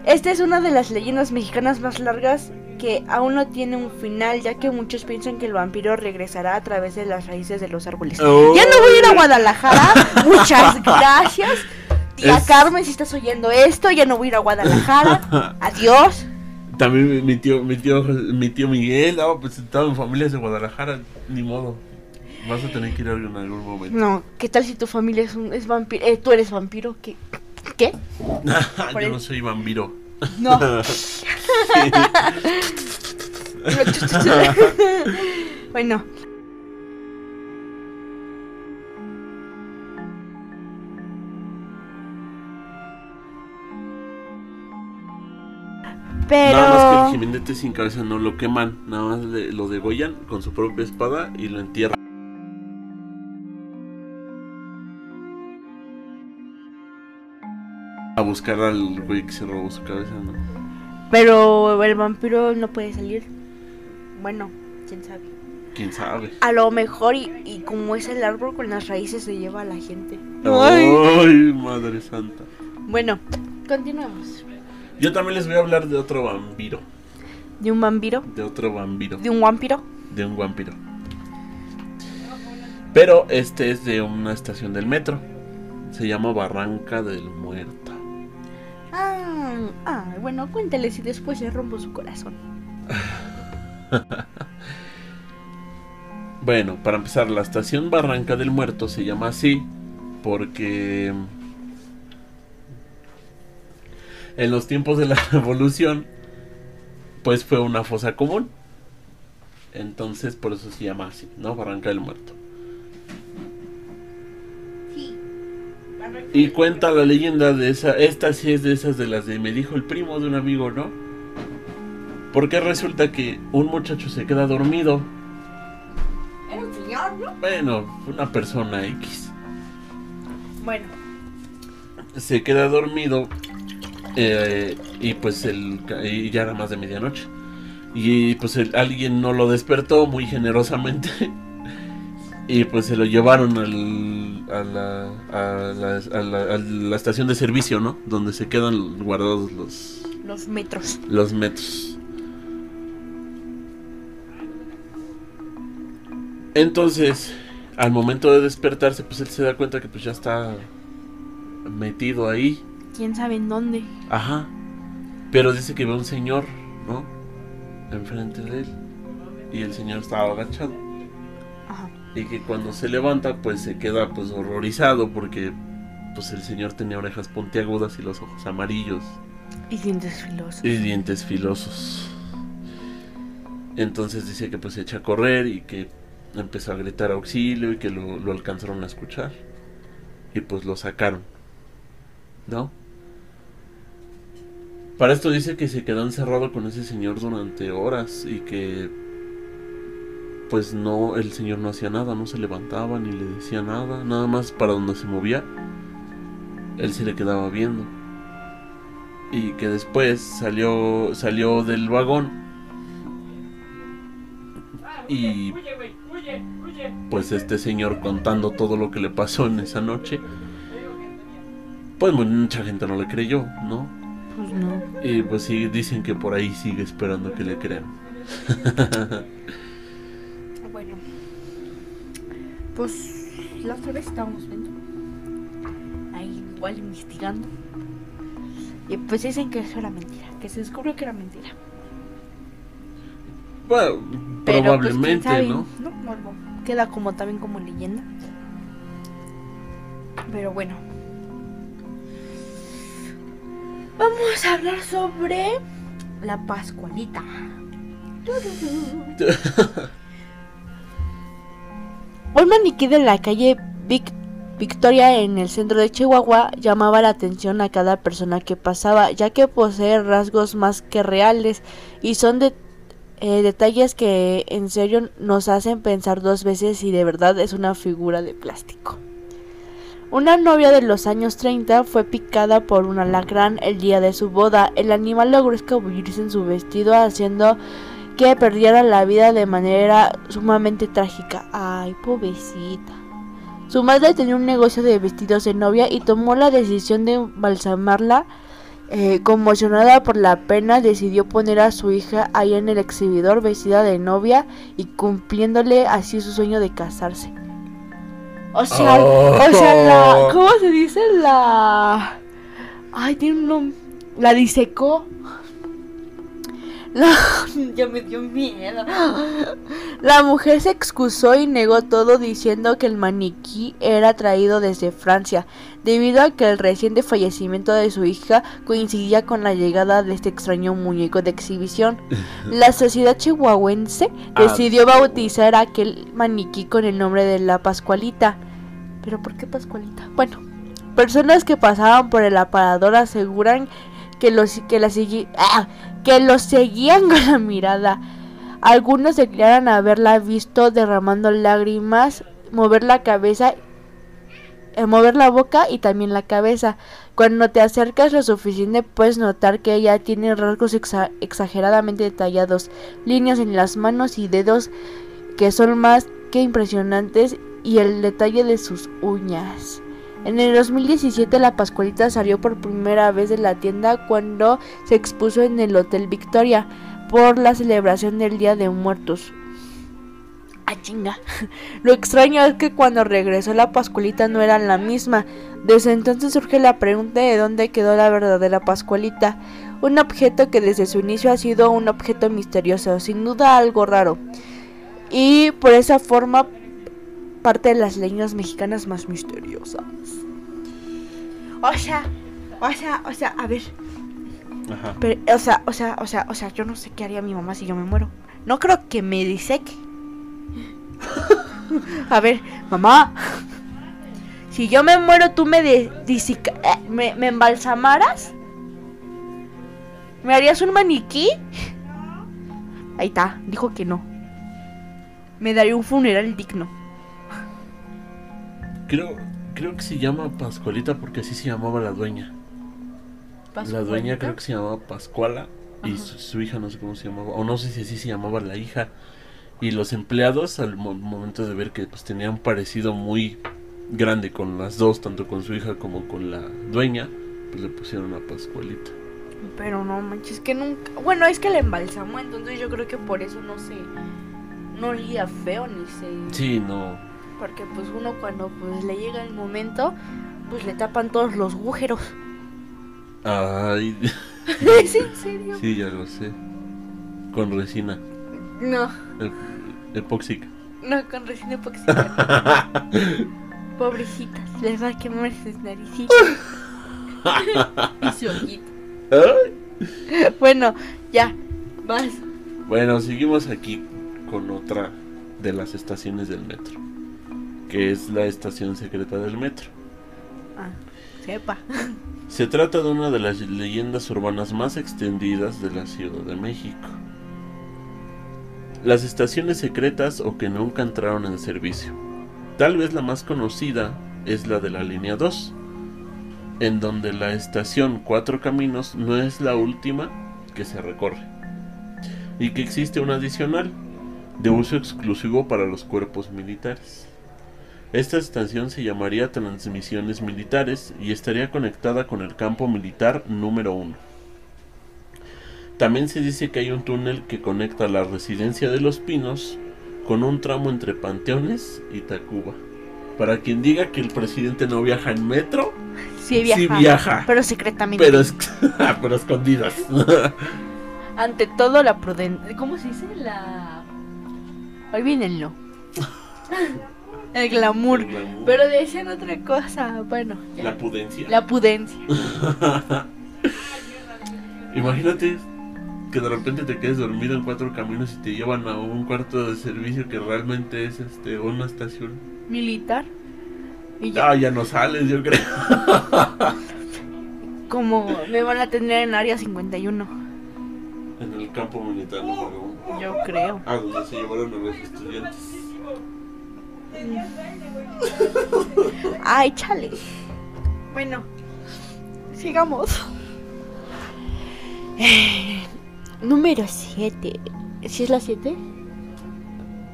Esta es una de las leyendas mexicanas más largas que aún no tiene un final, ya que muchos piensan que el vampiro regresará a través de las raíces de los árboles. Oh. Ya no voy a ir a Guadalajara. Muchas gracias. Tía Carmen, si estás oyendo esto, ya no voy a ir a Guadalajara. Adiós. También mi tío, mi tío, mi tío Miguel, oh, pues estaba en familias de Guadalajara, ni modo. Vas a tener que ir en algún momento. No, ¿qué tal si tu familia es, un, es vampiro? Eh, ¿Tú eres vampiro? ¿Qué? ¿Qué? Yo no soy vampiro. No. bueno. Pero... Nada más que el jiminete sin cabeza no lo queman, nada más le- lo degollan con su propia espada y lo entierran. A buscar al güey que se robó su cabeza, ¿no? Pero el vampiro no puede salir. Bueno, quién sabe. ¿Quién sabe? A lo mejor, y, y como es el árbol con las raíces, se lleva a la gente. Ay, madre santa. Bueno, continuemos. Yo también les voy a hablar de otro vampiro. ¿De un vampiro? De otro vampiro. ¿De un vampiro? De un vampiro. Pero este es de una estación del metro. Se llama Barranca del Muerto. Ah, bueno, cuéntales y después le rompo su corazón. Bueno, para empezar, la estación Barranca del Muerto se llama así porque en los tiempos de la revolución, pues fue una fosa común. Entonces, por eso se llama así, ¿no? Barranca del Muerto. Sí. Y cuenta la leyenda de esa, esta sí es de esas de las de me dijo el primo de un amigo, ¿no? Porque resulta que un muchacho se queda dormido. Era un señor, ¿no? Bueno, una persona X. Bueno. Se queda dormido eh, y pues el, y ya era más de medianoche. Y pues el- alguien no lo despertó muy generosamente. Y pues se lo llevaron al, a, la, a, la, a la- a la estación de servicio, ¿no? Donde se quedan guardados los, Los metros. los metros. Entonces, al momento de despertarse, pues él se da cuenta que pues ya está metido ahí. ¿Quién sabe en dónde? Ajá. Pero dice que ve un señor, ¿no? Enfrente de él. Y el señor estaba agachado. Y que cuando se levanta, pues se queda pues horrorizado porque pues el señor tenía orejas puntiagudas y los ojos amarillos Y dientes filosos. y dientes filosos. Entonces dice que pues se echa a correr y que empezó a gritar auxilio y que lo, lo alcanzaron a escuchar. Y pues lo sacaron. ¿No? Para esto dice que se quedó encerrado con ese señor durante horas y que pues no, el señor no hacía nada, no se levantaba ni le decía nada, nada más para donde se movía, él se le quedaba viendo. Y que después salió, salió del vagón y pues este señor contando todo lo que le pasó en esa noche, pues mucha gente no le creyó, ¿no? Pues no. Y pues sí, dicen que por ahí sigue esperando que le crean. Pues la otra vez estábamos viendo. Ahí igual investigando. Y pues dicen que eso era mentira, que se descubrió que era mentira. Bueno, Pero, pues, probablemente, sabe, ¿no? No, algo queda como también como leyenda. Pero bueno. Vamos a hablar sobre la Pascualita. Un maniquí de la calle Vic- Victoria en el centro de Chihuahua llamaba la atención a cada persona que pasaba, ya que posee rasgos más que reales y son eh, detalles que en serio nos hacen pensar dos veces si de verdad es una figura de plástico. Una novia de los años 30 fue picada por un alacrán el día de su boda. El animal logró escabullirse en su vestido haciendo que perdiera la vida de manera sumamente trágica. Ay, pobrecita. Su madre tenía un negocio de vestidos de novia y tomó la decisión de embalsamarla. Eh, conmocionada por la pena, decidió poner a su hija ahí en el exhibidor vestida de novia y cumpliéndole así su sueño de casarse. O sea, Oh. o sea, la, ¿cómo se dice? La, ay, tiene un nombre, la disecó. La, ya me dio miedo. La mujer se excusó y negó todo diciendo que el maniquí era traído desde Francia, debido a que el reciente fallecimiento de su hija coincidía con la llegada de este extraño muñeco de exhibición. La sociedad chihuahuense Ah, decidió bautizar a aquel maniquí con el nombre de la Pascualita. ¿Pero por qué Pascualita? Bueno, personas que pasaban por el aparador aseguran que los que la ¡Ah! que los seguían con la mirada. Algunos declaran haberla visto derramando lágrimas, mover la cabeza, eh, mover la boca y también la cabeza. Cuando te acercas lo suficiente puedes notar que ella tiene rasgos exa- exageradamente detallados, líneas en las manos y dedos que son más que impresionantes y el detalle de sus uñas. En el 2017 la Pascualita salió por primera vez de la tienda cuando se expuso en el Hotel Victoria por la celebración del Día de Muertos. Ah, chinga. Lo extraño es que cuando regresó la Pascualita no era la misma. Desde entonces surge la pregunta de dónde quedó la verdadera Pascualita. Un objeto que desde su inicio ha sido un objeto misterioso, sin duda algo raro. Y por esa forma parte de las leyendas mexicanas más misteriosas. O sea, o sea, o sea, a ver, Ajá. pero, o sea, o sea, o sea, o sea, yo no sé qué haría mi mamá si yo me muero. No creo que me diseque. A ver, mamá. Si yo me muero, tú me, de, disica- eh, me, me embalsamaras. ¿Me harías un maniquí? Ahí está, dijo que no. Me daría un funeral digno. Creo, creo que se llama Pascualita porque así se llamaba la dueña. La dueña creo que se llamaba Pascuala y su, su hija no sé cómo se llamaba, o no sé si así se llamaba la hija. Y los empleados al mo- momento de ver que pues tenían un parecido muy grande con las dos, tanto con su hija como con la dueña, pues le pusieron a Pascualita. Pero no manches, que nunca. Bueno, es que le embalsamó, entonces yo creo que por eso no se. No olía feo ni se. Sí, no. Porque pues uno cuando pues le llega el momento, pues le tapan todos los agujeros. Ay, ¿Es en serio? sí, ya lo sé. Con resina. No, El, epóxica. no con resina epoxidada. Pobrecitas, les va a quemar sus naricitas. y su ojito. Bueno, ya, vas. Bueno, seguimos aquí con otra de las estaciones del metro, que es la estación secreta del metro. Ah, sepa. Se trata de una de las leyendas urbanas más extendidas de la Ciudad de México. Las estaciones secretas o que nunca entraron en servicio. Tal vez la más conocida es la de la línea 2, en donde la estación Cuatro Caminos no es la última que se recorre, y que existe una adicional, de uso exclusivo para los cuerpos militares. Esta estación se llamaría Transmisiones Militares y estaría conectada con el campo militar número 1. También se dice que hay un túnel que conecta la residencia de los Pinos con un tramo entre Panteones y Tacuba. Para quien diga que el presidente no viaja en metro, Sí viaja. Sí viaja. Pero secretamente. pero, es, pero escondidas. Ante todo la prudencia. ¿Cómo se dice? La... Viene el no. Glamour. El glamour. Pero decían otra cosa. Bueno. ya. La pudencia. La pudencia. Imagínate que de repente te quedes dormido en cuatro caminos y te llevan a un cuarto de servicio que realmente es este una estación. Militar. Y ya. Ah, ya no sales, yo creo. Como me van a tener en área 51. En el campo militar uno. Yo creo. Ah, donde se llevaron a los estudiantes. Ay, chale. Bueno, sigamos. Eh, número 7. ¿Sí es la 7?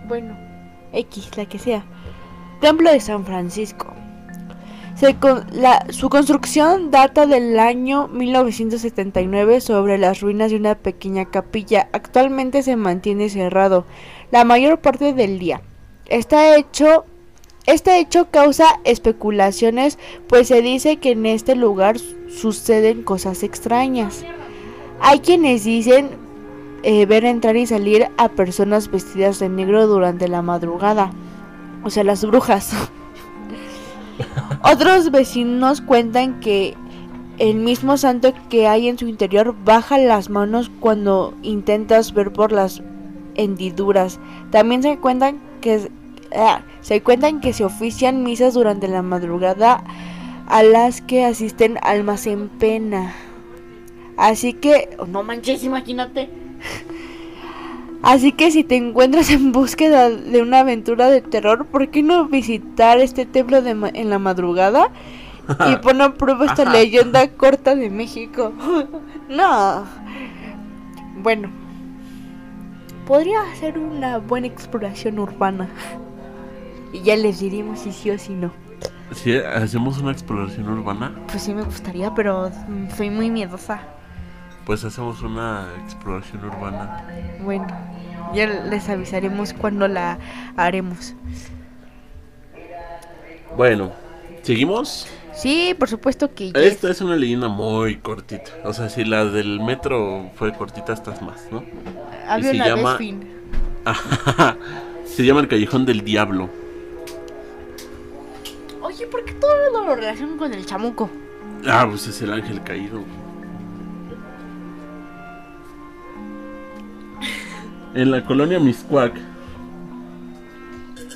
Bueno, X, la que sea. Templo de San Francisco. Se con- su construcción data del año 1979 sobre las ruinas de una pequeña capilla. Actualmente se mantiene cerrado la mayor parte del día. Está hecho este hecho causa especulaciones, pues se dice que en este lugar su- suceden cosas extrañas. Hay quienes dicen eh, ver entrar y salir a personas vestidas de negro durante la madrugada, o sea, las brujas. Otros vecinos cuentan que el mismo santo que hay en su interior baja las manos cuando intentas ver por las hendiduras. También se cuentan que ah, se cuentan que se ofician misas durante la madrugada a las que asisten almas en pena. Así que, oh, no manches, imagínate. Así que si te encuentras en búsqueda de una aventura de terror, ¿por qué no visitar este templo de ma- en la madrugada y poner a prueba esta leyenda corta de México? no. Bueno, podría ser una buena exploración urbana. Y ya les diríamos si sí o si no. Si hacemos una exploración urbana, Pues sí me gustaría, pero soy muy miedosa. pues hacemos una exploración urbana. Bueno, ya les avisaremos cuando la haremos. Bueno, ¿seguimos? Sí, por supuesto que ya Esta es una leyenda muy cortita. O sea, si la del metro fue cortita, estas más, ¿no? Había se una llama- vez fin. Se llama el Callejón del Diablo. Oye, ¿por qué todo lo relacionan con el chamuco? Ah, pues es el ángel caído. En la colonia Miscuac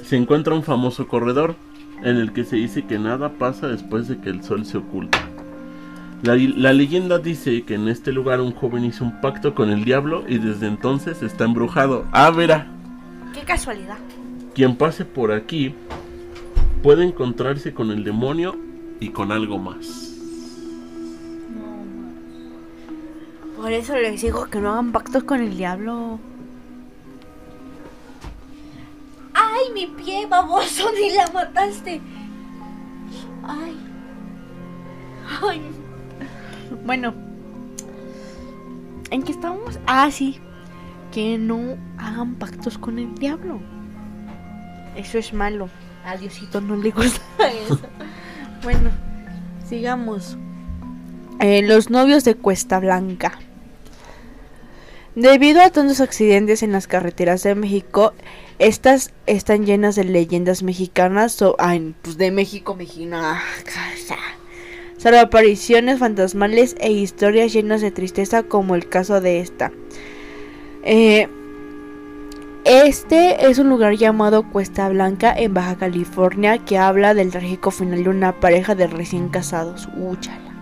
se encuentra un famoso corredor en el que se dice que nada pasa después de que el sol se oculta. La, la leyenda dice que en este lugar un joven hizo un pacto con el diablo y desde entonces está embrujado. Ah, verá, Qué casualidad. quien pase por aquí puede encontrarse con el demonio y con algo más. Por eso les digo que no hagan pactos con el diablo. ¡Ay, mi pie, baboso! ¡Ni la mataste! ¡Ay! ¡Ay! Bueno. ¿En qué estábamos? Ah, sí. Que no hagan pactos con el diablo. Eso es malo. A Diosito no le gusta eso. bueno, sigamos. Eh, los novios de Cuesta Blanca. Debido a tantos accidentes en las carreteras de México, estas están llenas de leyendas mexicanas so- ay, pues de México, mexicana. Sobre apariciones fantasmales e historias llenas de tristeza como el caso de esta. Eh, este es un lugar llamado Cuesta Blanca en Baja California que habla del trágico final de una pareja de recién casados. Úchala.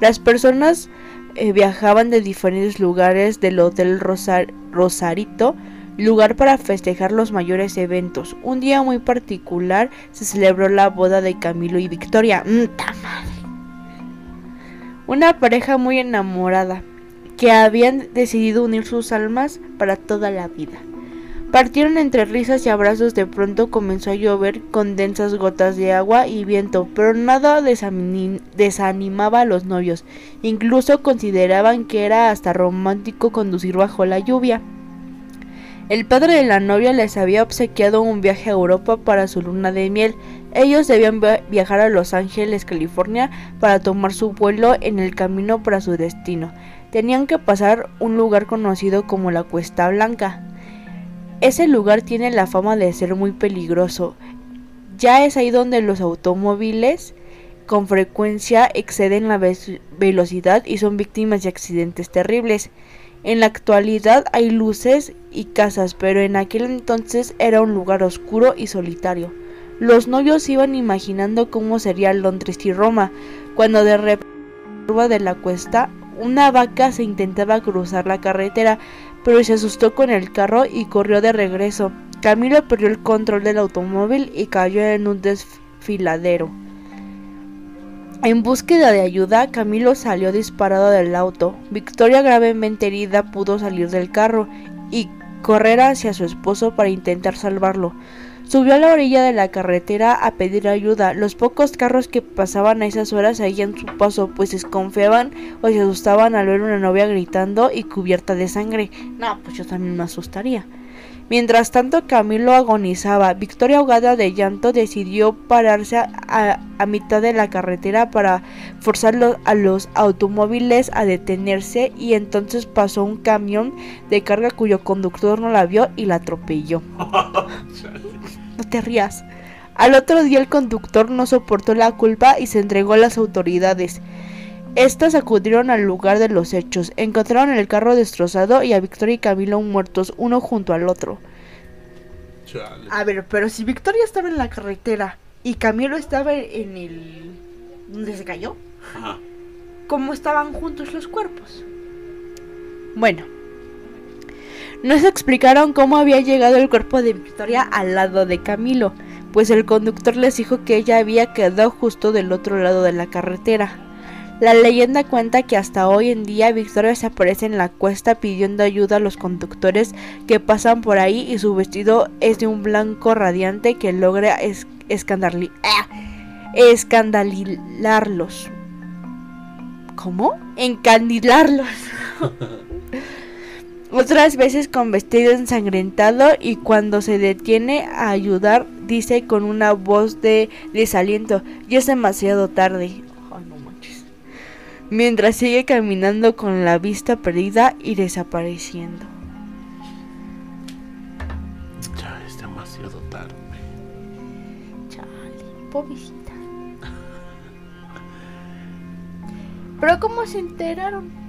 Las personas eh, viajaban de diferentes lugares del Hotel Rosar- Rosarito, lugar para festejar los mayores eventos. Un día muy particular se celebró la boda de Camilo y Victoria. ¡Mm, madre! Una pareja muy enamorada que habían decidido unir sus almas para toda la vida. Partieron entre risas y abrazos, de pronto comenzó a llover con densas gotas de agua y viento, pero nada desani- desanimaba a los novios. Incluso consideraban que era hasta romántico conducir bajo la lluvia. El padre de la novia les había obsequiado un viaje a Europa para su luna de miel, Ellos debían viajar a Los Ángeles, California, para tomar su vuelo en el camino para su destino. Tenían que pasar un lugar conocido como la Cuesta Blanca. Ese lugar tiene la fama de ser muy peligroso. Ya es ahí donde los automóviles con frecuencia exceden la velocidad y son víctimas de accidentes terribles. En la actualidad hay luces y casas, pero en aquel entonces era un lugar oscuro y solitario. Los novios iban imaginando cómo sería Londres y Roma, cuando de repente de la cuesta una vaca se intentaba cruzar la carretera, pero se asustó con el carro y corrió de regreso. Camilo perdió el control del automóvil y cayó en un desfiladero. En búsqueda de ayuda, Camilo salió disparado del auto. Victoria, gravemente herida, pudo salir del carro y correr hacia su esposo para intentar salvarlo. Subió a la orilla de la carretera a pedir ayuda. Los pocos carros que pasaban a esas horas seguían su paso, pues se desconfiaban o se asustaban al ver una novia gritando y cubierta de sangre. No, pues yo también me asustaría. Mientras tanto Camilo agonizaba. Victoria ahogada de llanto decidió pararse a, mitad de la carretera para forzar a los automóviles a detenerse y entonces pasó un camión de carga cuyo conductor no la vio y la atropelló. te rías. Al otro día el conductor no soportó la culpa y se entregó a las autoridades. Estas acudieron al lugar de los hechos, encontraron el carro destrozado y a Victoria y Camilo muertos uno junto al otro. A ver, pero si Victoria estaba en la carretera y Camilo estaba en el... donde se cayó, ¿cómo estaban juntos los cuerpos? Bueno, nos explicaron cómo había llegado el cuerpo de Victoria al lado de Camilo, pues el conductor les dijo que ella había quedado justo del otro lado de la carretera. La leyenda cuenta que hasta hoy en día Victoria se aparece en la cuesta pidiendo ayuda a los conductores que pasan por ahí y su vestido es de un blanco radiante que logra es ¡ah! escandalizarlos. ¿Cómo? Encandilarlos. Otras veces con vestido ensangrentado y cuando se detiene a ayudar dice con una voz de desaliento, ya es demasiado tarde mientras sigue caminando con la vista perdida y desapareciendo. Ya es demasiado tarde. Chale, pobrecita. Pero ¿cómo se enteraron?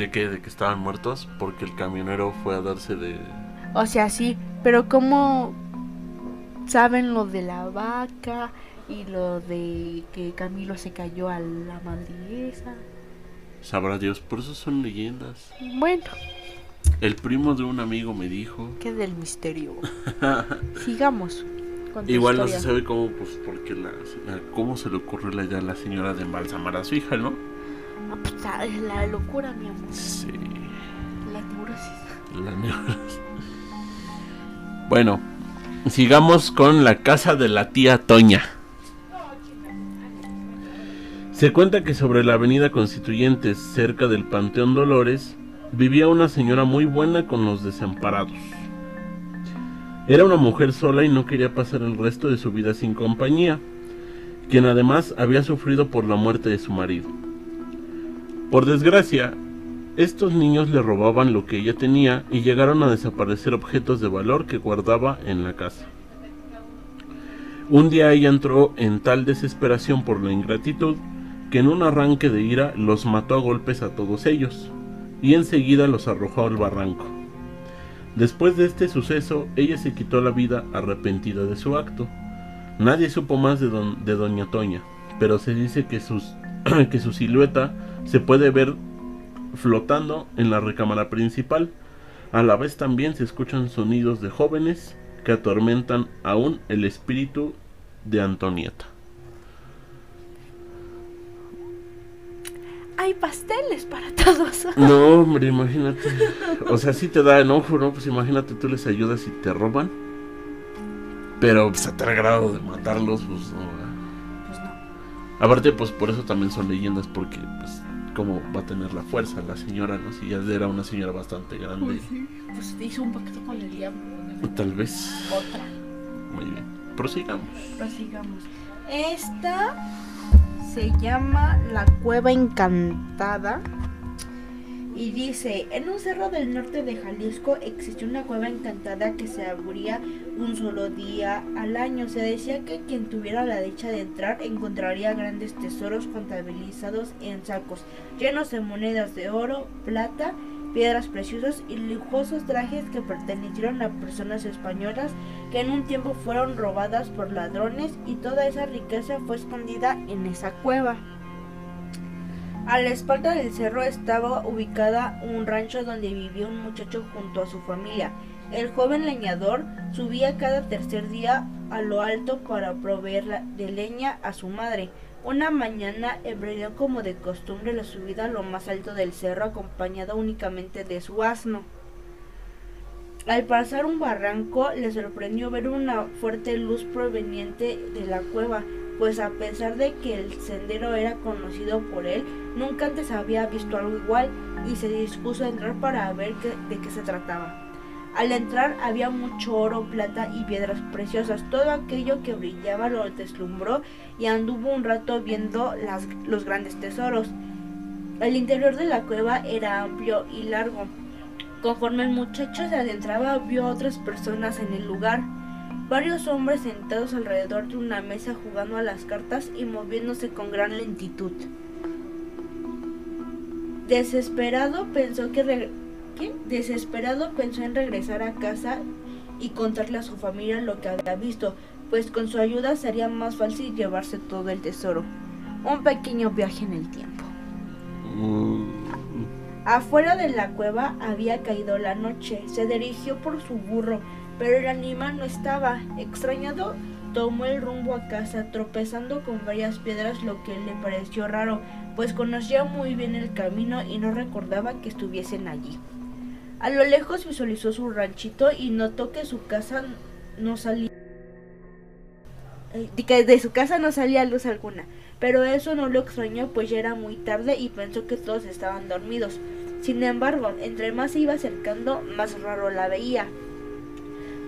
¿De qué? ¿De que estaban muertos? Porque el camionero fue a darse de... O sea, sí, pero ¿cómo saben lo de la vaca? Y lo de que Camilo se cayó a la madre Sabrá Dios, por eso son leyendas. Bueno. El primo de un amigo me dijo. Que del misterio. Sigamos. Igual no se sabe cómo, pues, porque la, cómo se le ocurrió la idea a la señora de embalsamar a su hija, ¿no? Pues, es la locura, mi amor. Sí. La neurosis. La neurosis. Bueno, sigamos con la casa de la tía Toña. Se cuenta que sobre la avenida Constituyentes, cerca del Panteón Dolores, vivía una señora muy buena con los desamparados. Era una mujer sola y no quería pasar el resto de su vida sin compañía, quien además había sufrido por la muerte de su marido. Por desgracia, estos niños le robaban lo que ella tenía y llegaron a desaparecer objetos de valor que guardaba en la casa. Un día ella entró en tal desesperación por la ingratitud que en un arranque de ira los mató a golpes a todos ellos, y enseguida los arrojó al barranco. Después de este suceso, ella se quitó la vida arrepentida de su acto. Nadie supo más de, de Doña Toña, pero se dice que, sus, que su silueta se puede ver flotando en la recámara principal. A la vez también se escuchan sonidos de jóvenes que atormentan aún el espíritu de Antonieta. hay pasteles para todos. No, hombre, imagínate. O sea, sí te da enojo, ¿no? Pues imagínate, tú les ayudas y te roban. Pero pues, a tal grado de matarlos, pues no. Pues no. Aparte, pues por eso también son leyendas, porque pues cómo va a tener la fuerza la señora, ¿no? Si ya era una señora bastante grande. Pues sí, pues hizo un pacto con el diablo. Tal vez. Otra. Muy bien. prosigamos. Prosigamos. Esta se llama La Cueva Encantada. Y dice, en un cerro del norte de Jalisco existió una cueva encantada que se abría un solo día al año. Se decía que quien tuviera la dicha de entrar encontraría grandes tesoros contabilizados en sacos, llenos de monedas de oro, plata, piedras preciosas y lujosos trajes que pertenecieron a personas españolas que en un tiempo fueron robadas por ladrones y toda esa riqueza fue escondida en esa cueva. A la espalda del cerro estaba ubicada un rancho donde vivía un muchacho junto a su familia. El joven leñador subía cada tercer día a lo alto para proveer de leña a su madre. Una mañana emprendió como de costumbre la subida a lo más alto del cerro acompañado únicamente de su asno. Al pasar un barranco le sorprendió ver una fuerte luz proveniente de la cueva, pues a pesar de que el sendero era conocido por él, nunca antes había visto algo igual y se dispuso a entrar para ver de qué se trataba. Al entrar había mucho oro, plata y piedras preciosas. Todo aquello que brillaba lo deslumbró y anduvo un rato viendo los grandes tesoros. El interior de la cueva era amplio y largo. Conforme el muchacho se adentraba vio otras personas en el lugar. Varios hombres sentados alrededor de una mesa jugando a las cartas y moviéndose con gran lentitud. Desesperado pensó que Desesperado pensó en regresar a casa y contarle a su familia lo que había visto, pues con su ayuda sería más fácil llevarse todo el tesoro. Un pequeño viaje en el tiempo. Mm. Afuera de la cueva había caído la noche. Se dirigió por su burro, pero el animal no estaba. Extrañado, tomó el rumbo a casa, tropezando con varias piedras, lo que le pareció raro, pues conocía muy bien el camino y no recordaba que estuviesen allí. A lo lejos visualizó su ranchito y notó que su casa no salía eh, de su casa no salía luz alguna, pero eso no lo extrañó pues ya era muy tarde y pensó que todos estaban dormidos. Sin embargo, entre más se iba acercando, más raro la veía.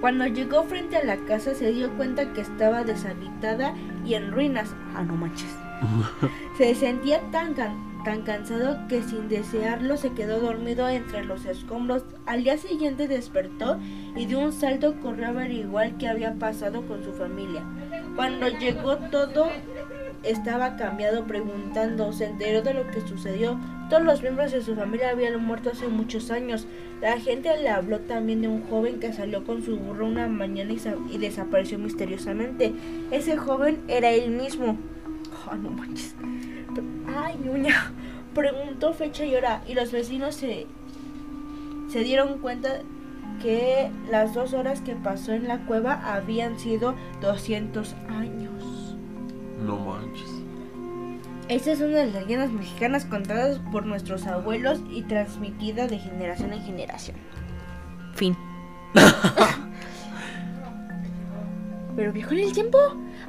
Cuando llegó frente a la casa se dio cuenta que estaba deshabitada y en ruinas. Ah, no manches. se sentía tan, tan cansado que sin desearlo se quedó dormido entre los escombros. Al día siguiente despertó y de un salto corrió a averiguar qué había pasado con su familia. Cuando llegó todo estaba cambiado preguntando, se enteró de lo que sucedió. Todos los miembros de su familia habían muerto hace muchos años. La gente le habló también de un joven que salió con su burro una mañana y, desapareció misteriosamente. Ese joven era él mismo. Oh, no manches. Ay, ñuña. Preguntó fecha y hora y los vecinos se, se dieron cuenta que las dos horas que pasó en la cueva habían sido 200 años. No manches. Esta es una de las leyendas mexicanas contadas por nuestros abuelos y transmitida de generación en generación. Fin. Pero viejo en el tiempo.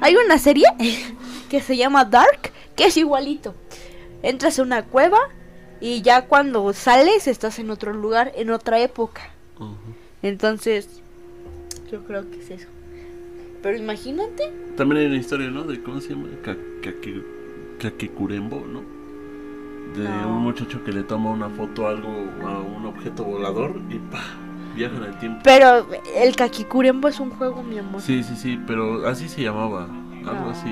Hay una serie que se llama Dark que es igualito. Entras a una cueva y ya cuando sales estás en otro lugar, en otra época. Entonces, yo creo que es eso. Pero imagínate. También hay una historia, ¿no? De cómo se llama. Kakecurembo, ¿no? De un muchacho que le toma una foto a algo, a un objeto volador y pa viaja en el tiempo. Pero el Kakicurembo es un juego, mi amor. Sí, sí, sí, pero así se llamaba. Algo así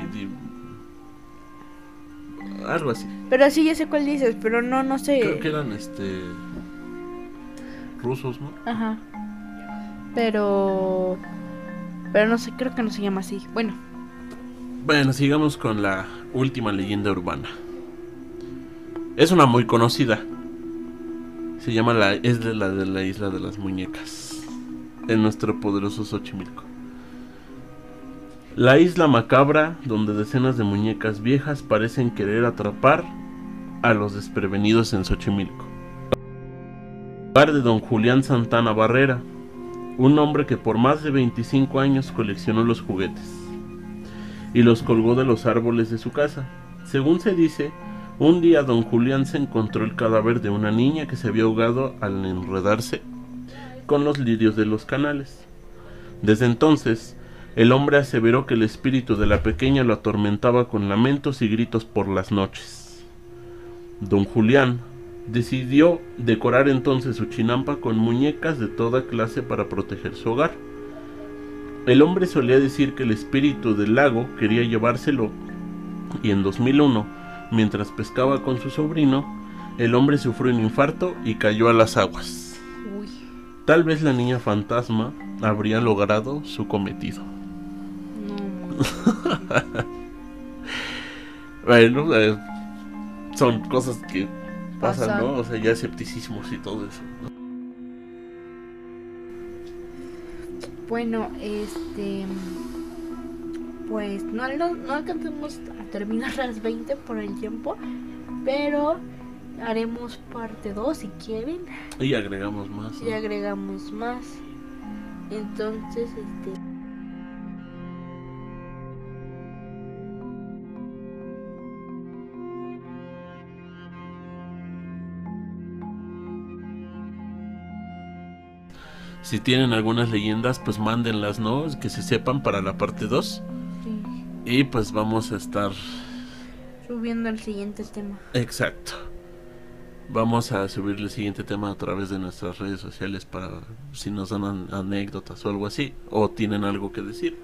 algo así. Pero sí, ya sé cuál dices, pero no, no sé. Creo que eran este. rusos, ¿no? Ajá. Pero. Pero no sé, creo que no se llama así. Bueno. Bueno, sigamos con la última leyenda urbana. Es una muy conocida. Se llama la. Es de la de la isla de las muñecas. En nuestro poderoso Xochimilco. La isla macabra donde decenas de muñecas viejas parecen querer atrapar a los desprevenidos en Xochimilco. Lugar de don Julián Santana Barrera, un hombre que por más de 25 años coleccionó los juguetes y los colgó de los árboles de su casa. Según se dice, un día don Julián se encontró el cadáver de una niña que se había ahogado al enredarse con los lirios de los canales. Desde entonces, El hombre aseveró que el espíritu de la pequeña lo atormentaba con lamentos y gritos por las noches. Don Julián decidió decorar entonces su chinampa con muñecas de toda clase para proteger su hogar. El hombre solía decir que el espíritu del lago quería llevárselo y en 2001, mientras pescaba con su sobrino, el hombre sufrió un infarto y cayó a las aguas. Uy. Tal vez la niña fantasma habría logrado su cometido. No. Bueno, eh, son cosas que pasan, Pasan. ¿no? O sea, ya escepticismos y todo eso. ¿no? Bueno, este. Pues no, no, no alcanzamos a terminar las 20 por el tiempo. Pero haremos parte 2 si quieren. Y agregamos más. ¿no? Y agregamos más. Entonces, este. Si tienen algunas leyendas, pues mándenlas, ¿no? Que se sepan para la parte 2. sí, Y pues vamos a estar... subiendo el siguiente tema. Exacto. Vamos a subir el siguiente tema a través de nuestras redes sociales para si nos dan an- anécdotas o algo así. O tienen algo que decir.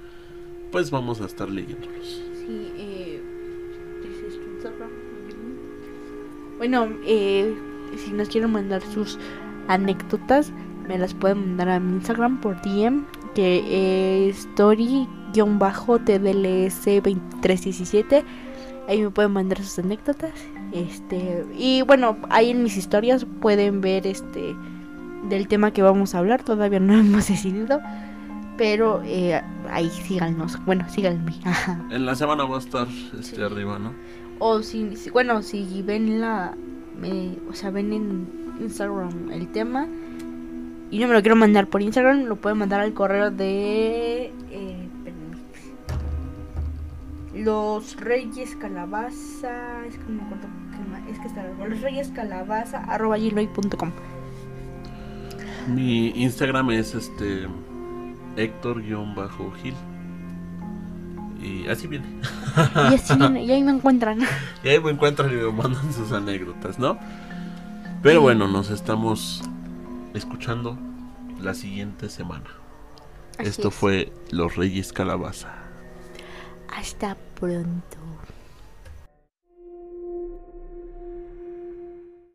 Pues vamos a estar leyéndolos. Sí, eh. Bueno, eh, si nos quieren mandar sus anécdotas, me las pueden mandar a mi Instagram por DM, que es story-tdls2317. Ahí me pueden mandar sus anécdotas. Este, y bueno, ahí en mis historias pueden ver este del tema que vamos a hablar. Todavía no hemos decidido. Pero eh, ahí síganos. Bueno, síganme. Ajá. En la semana va a estar este Sí. arriba, ¿no? O si, si- bueno, si ven la, me- o sea, ven en Instagram el tema y no me lo quiero mandar por Instagram, lo pueden mandar al correo de, eh, los Reyes Calabaza, es que no me acuerdo es que está los Reyes Calabaza arroba gmail.com. Mi Instagram es este Héctor-Gil. Y así viene. Y así viene, y ahí me encuentran. Y ahí me encuentran y me mandan sus anécdotas, ¿no? Pero bueno, nos estamos escuchando la siguiente semana. Así Esto es. fue Los Reyes Calabaza. Hasta pronto.